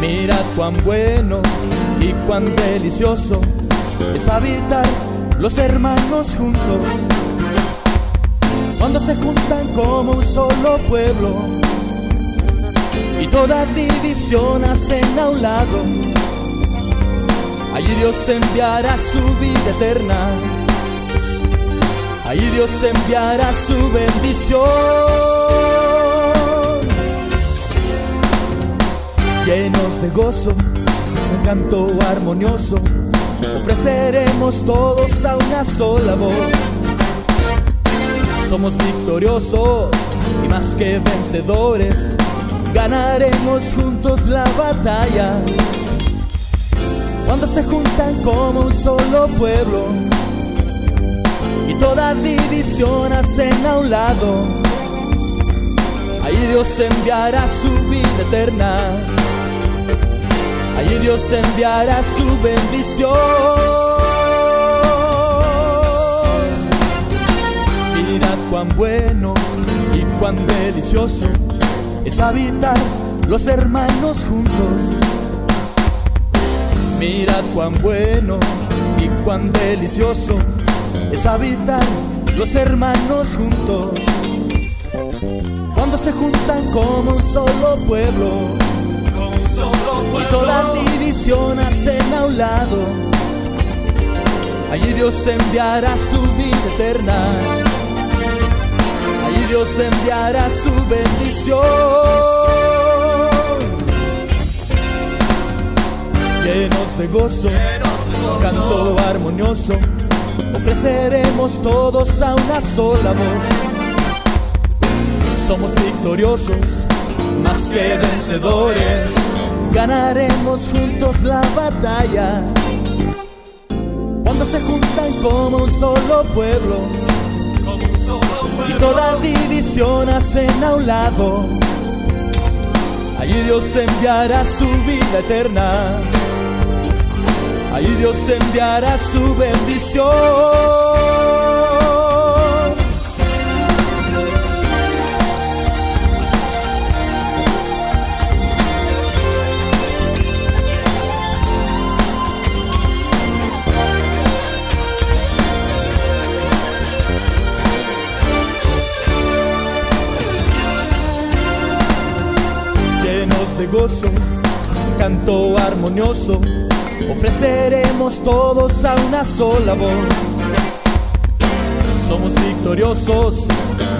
Mira cuán bueno y cuán delicioso es habitar los hermanos juntos. Cuando se juntan como un solo pueblo y toda división hacen a un lado, allí Dios enviará su vida eterna Allí Dios enviará su bendición. Llenos de gozo, un canto armonioso, ofreceremos todos a una sola voz. Somos victoriosos y más que vencedores, ganaremos juntos la batalla. Cuando se juntan como un solo pueblo y toda división hacen a un lado, ahí Dios enviará su vida eterna. Allí Dios enviará su bendición. Mirad cuán bueno y cuán delicioso es habitar los hermanos juntos. Mirad cuán bueno y cuán delicioso es habitar los hermanos juntos. Cuando se juntan como un solo pueblo y toda división hacen a un lado. Allí Dios enviará su vida eterna. Allí Dios enviará su bendición. Llenos de gozo, canto armonioso, ofreceremos todos a una sola voz. Somos victoriosos, más que vencedores, ganaremos juntos la batalla. Cuando se juntan como un solo pueblo y toda división hacen a un lado, allí Dios enviará su vida eterna. Allí Dios enviará su bendición. llenos de gozo, canto armonioso, ofreceremos todos a una sola voz. Somos victoriosos,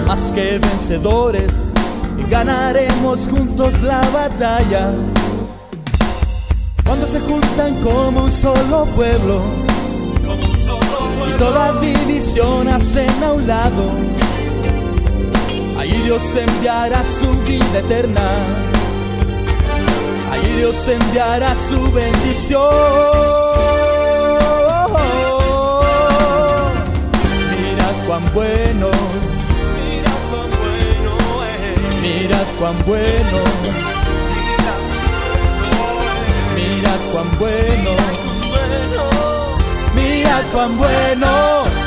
más que vencedores, y ganaremos juntos la batalla. Cuando se juntan como un solo pueblo, y toda división hacen a un lado, allí Dios enviará su vida eterna. Allí Dios enviará su bendición. Mirad cuán bueno, Mira cuán bueno es. mirad cuán bueno, mirad cuán bueno, mirad cuán bueno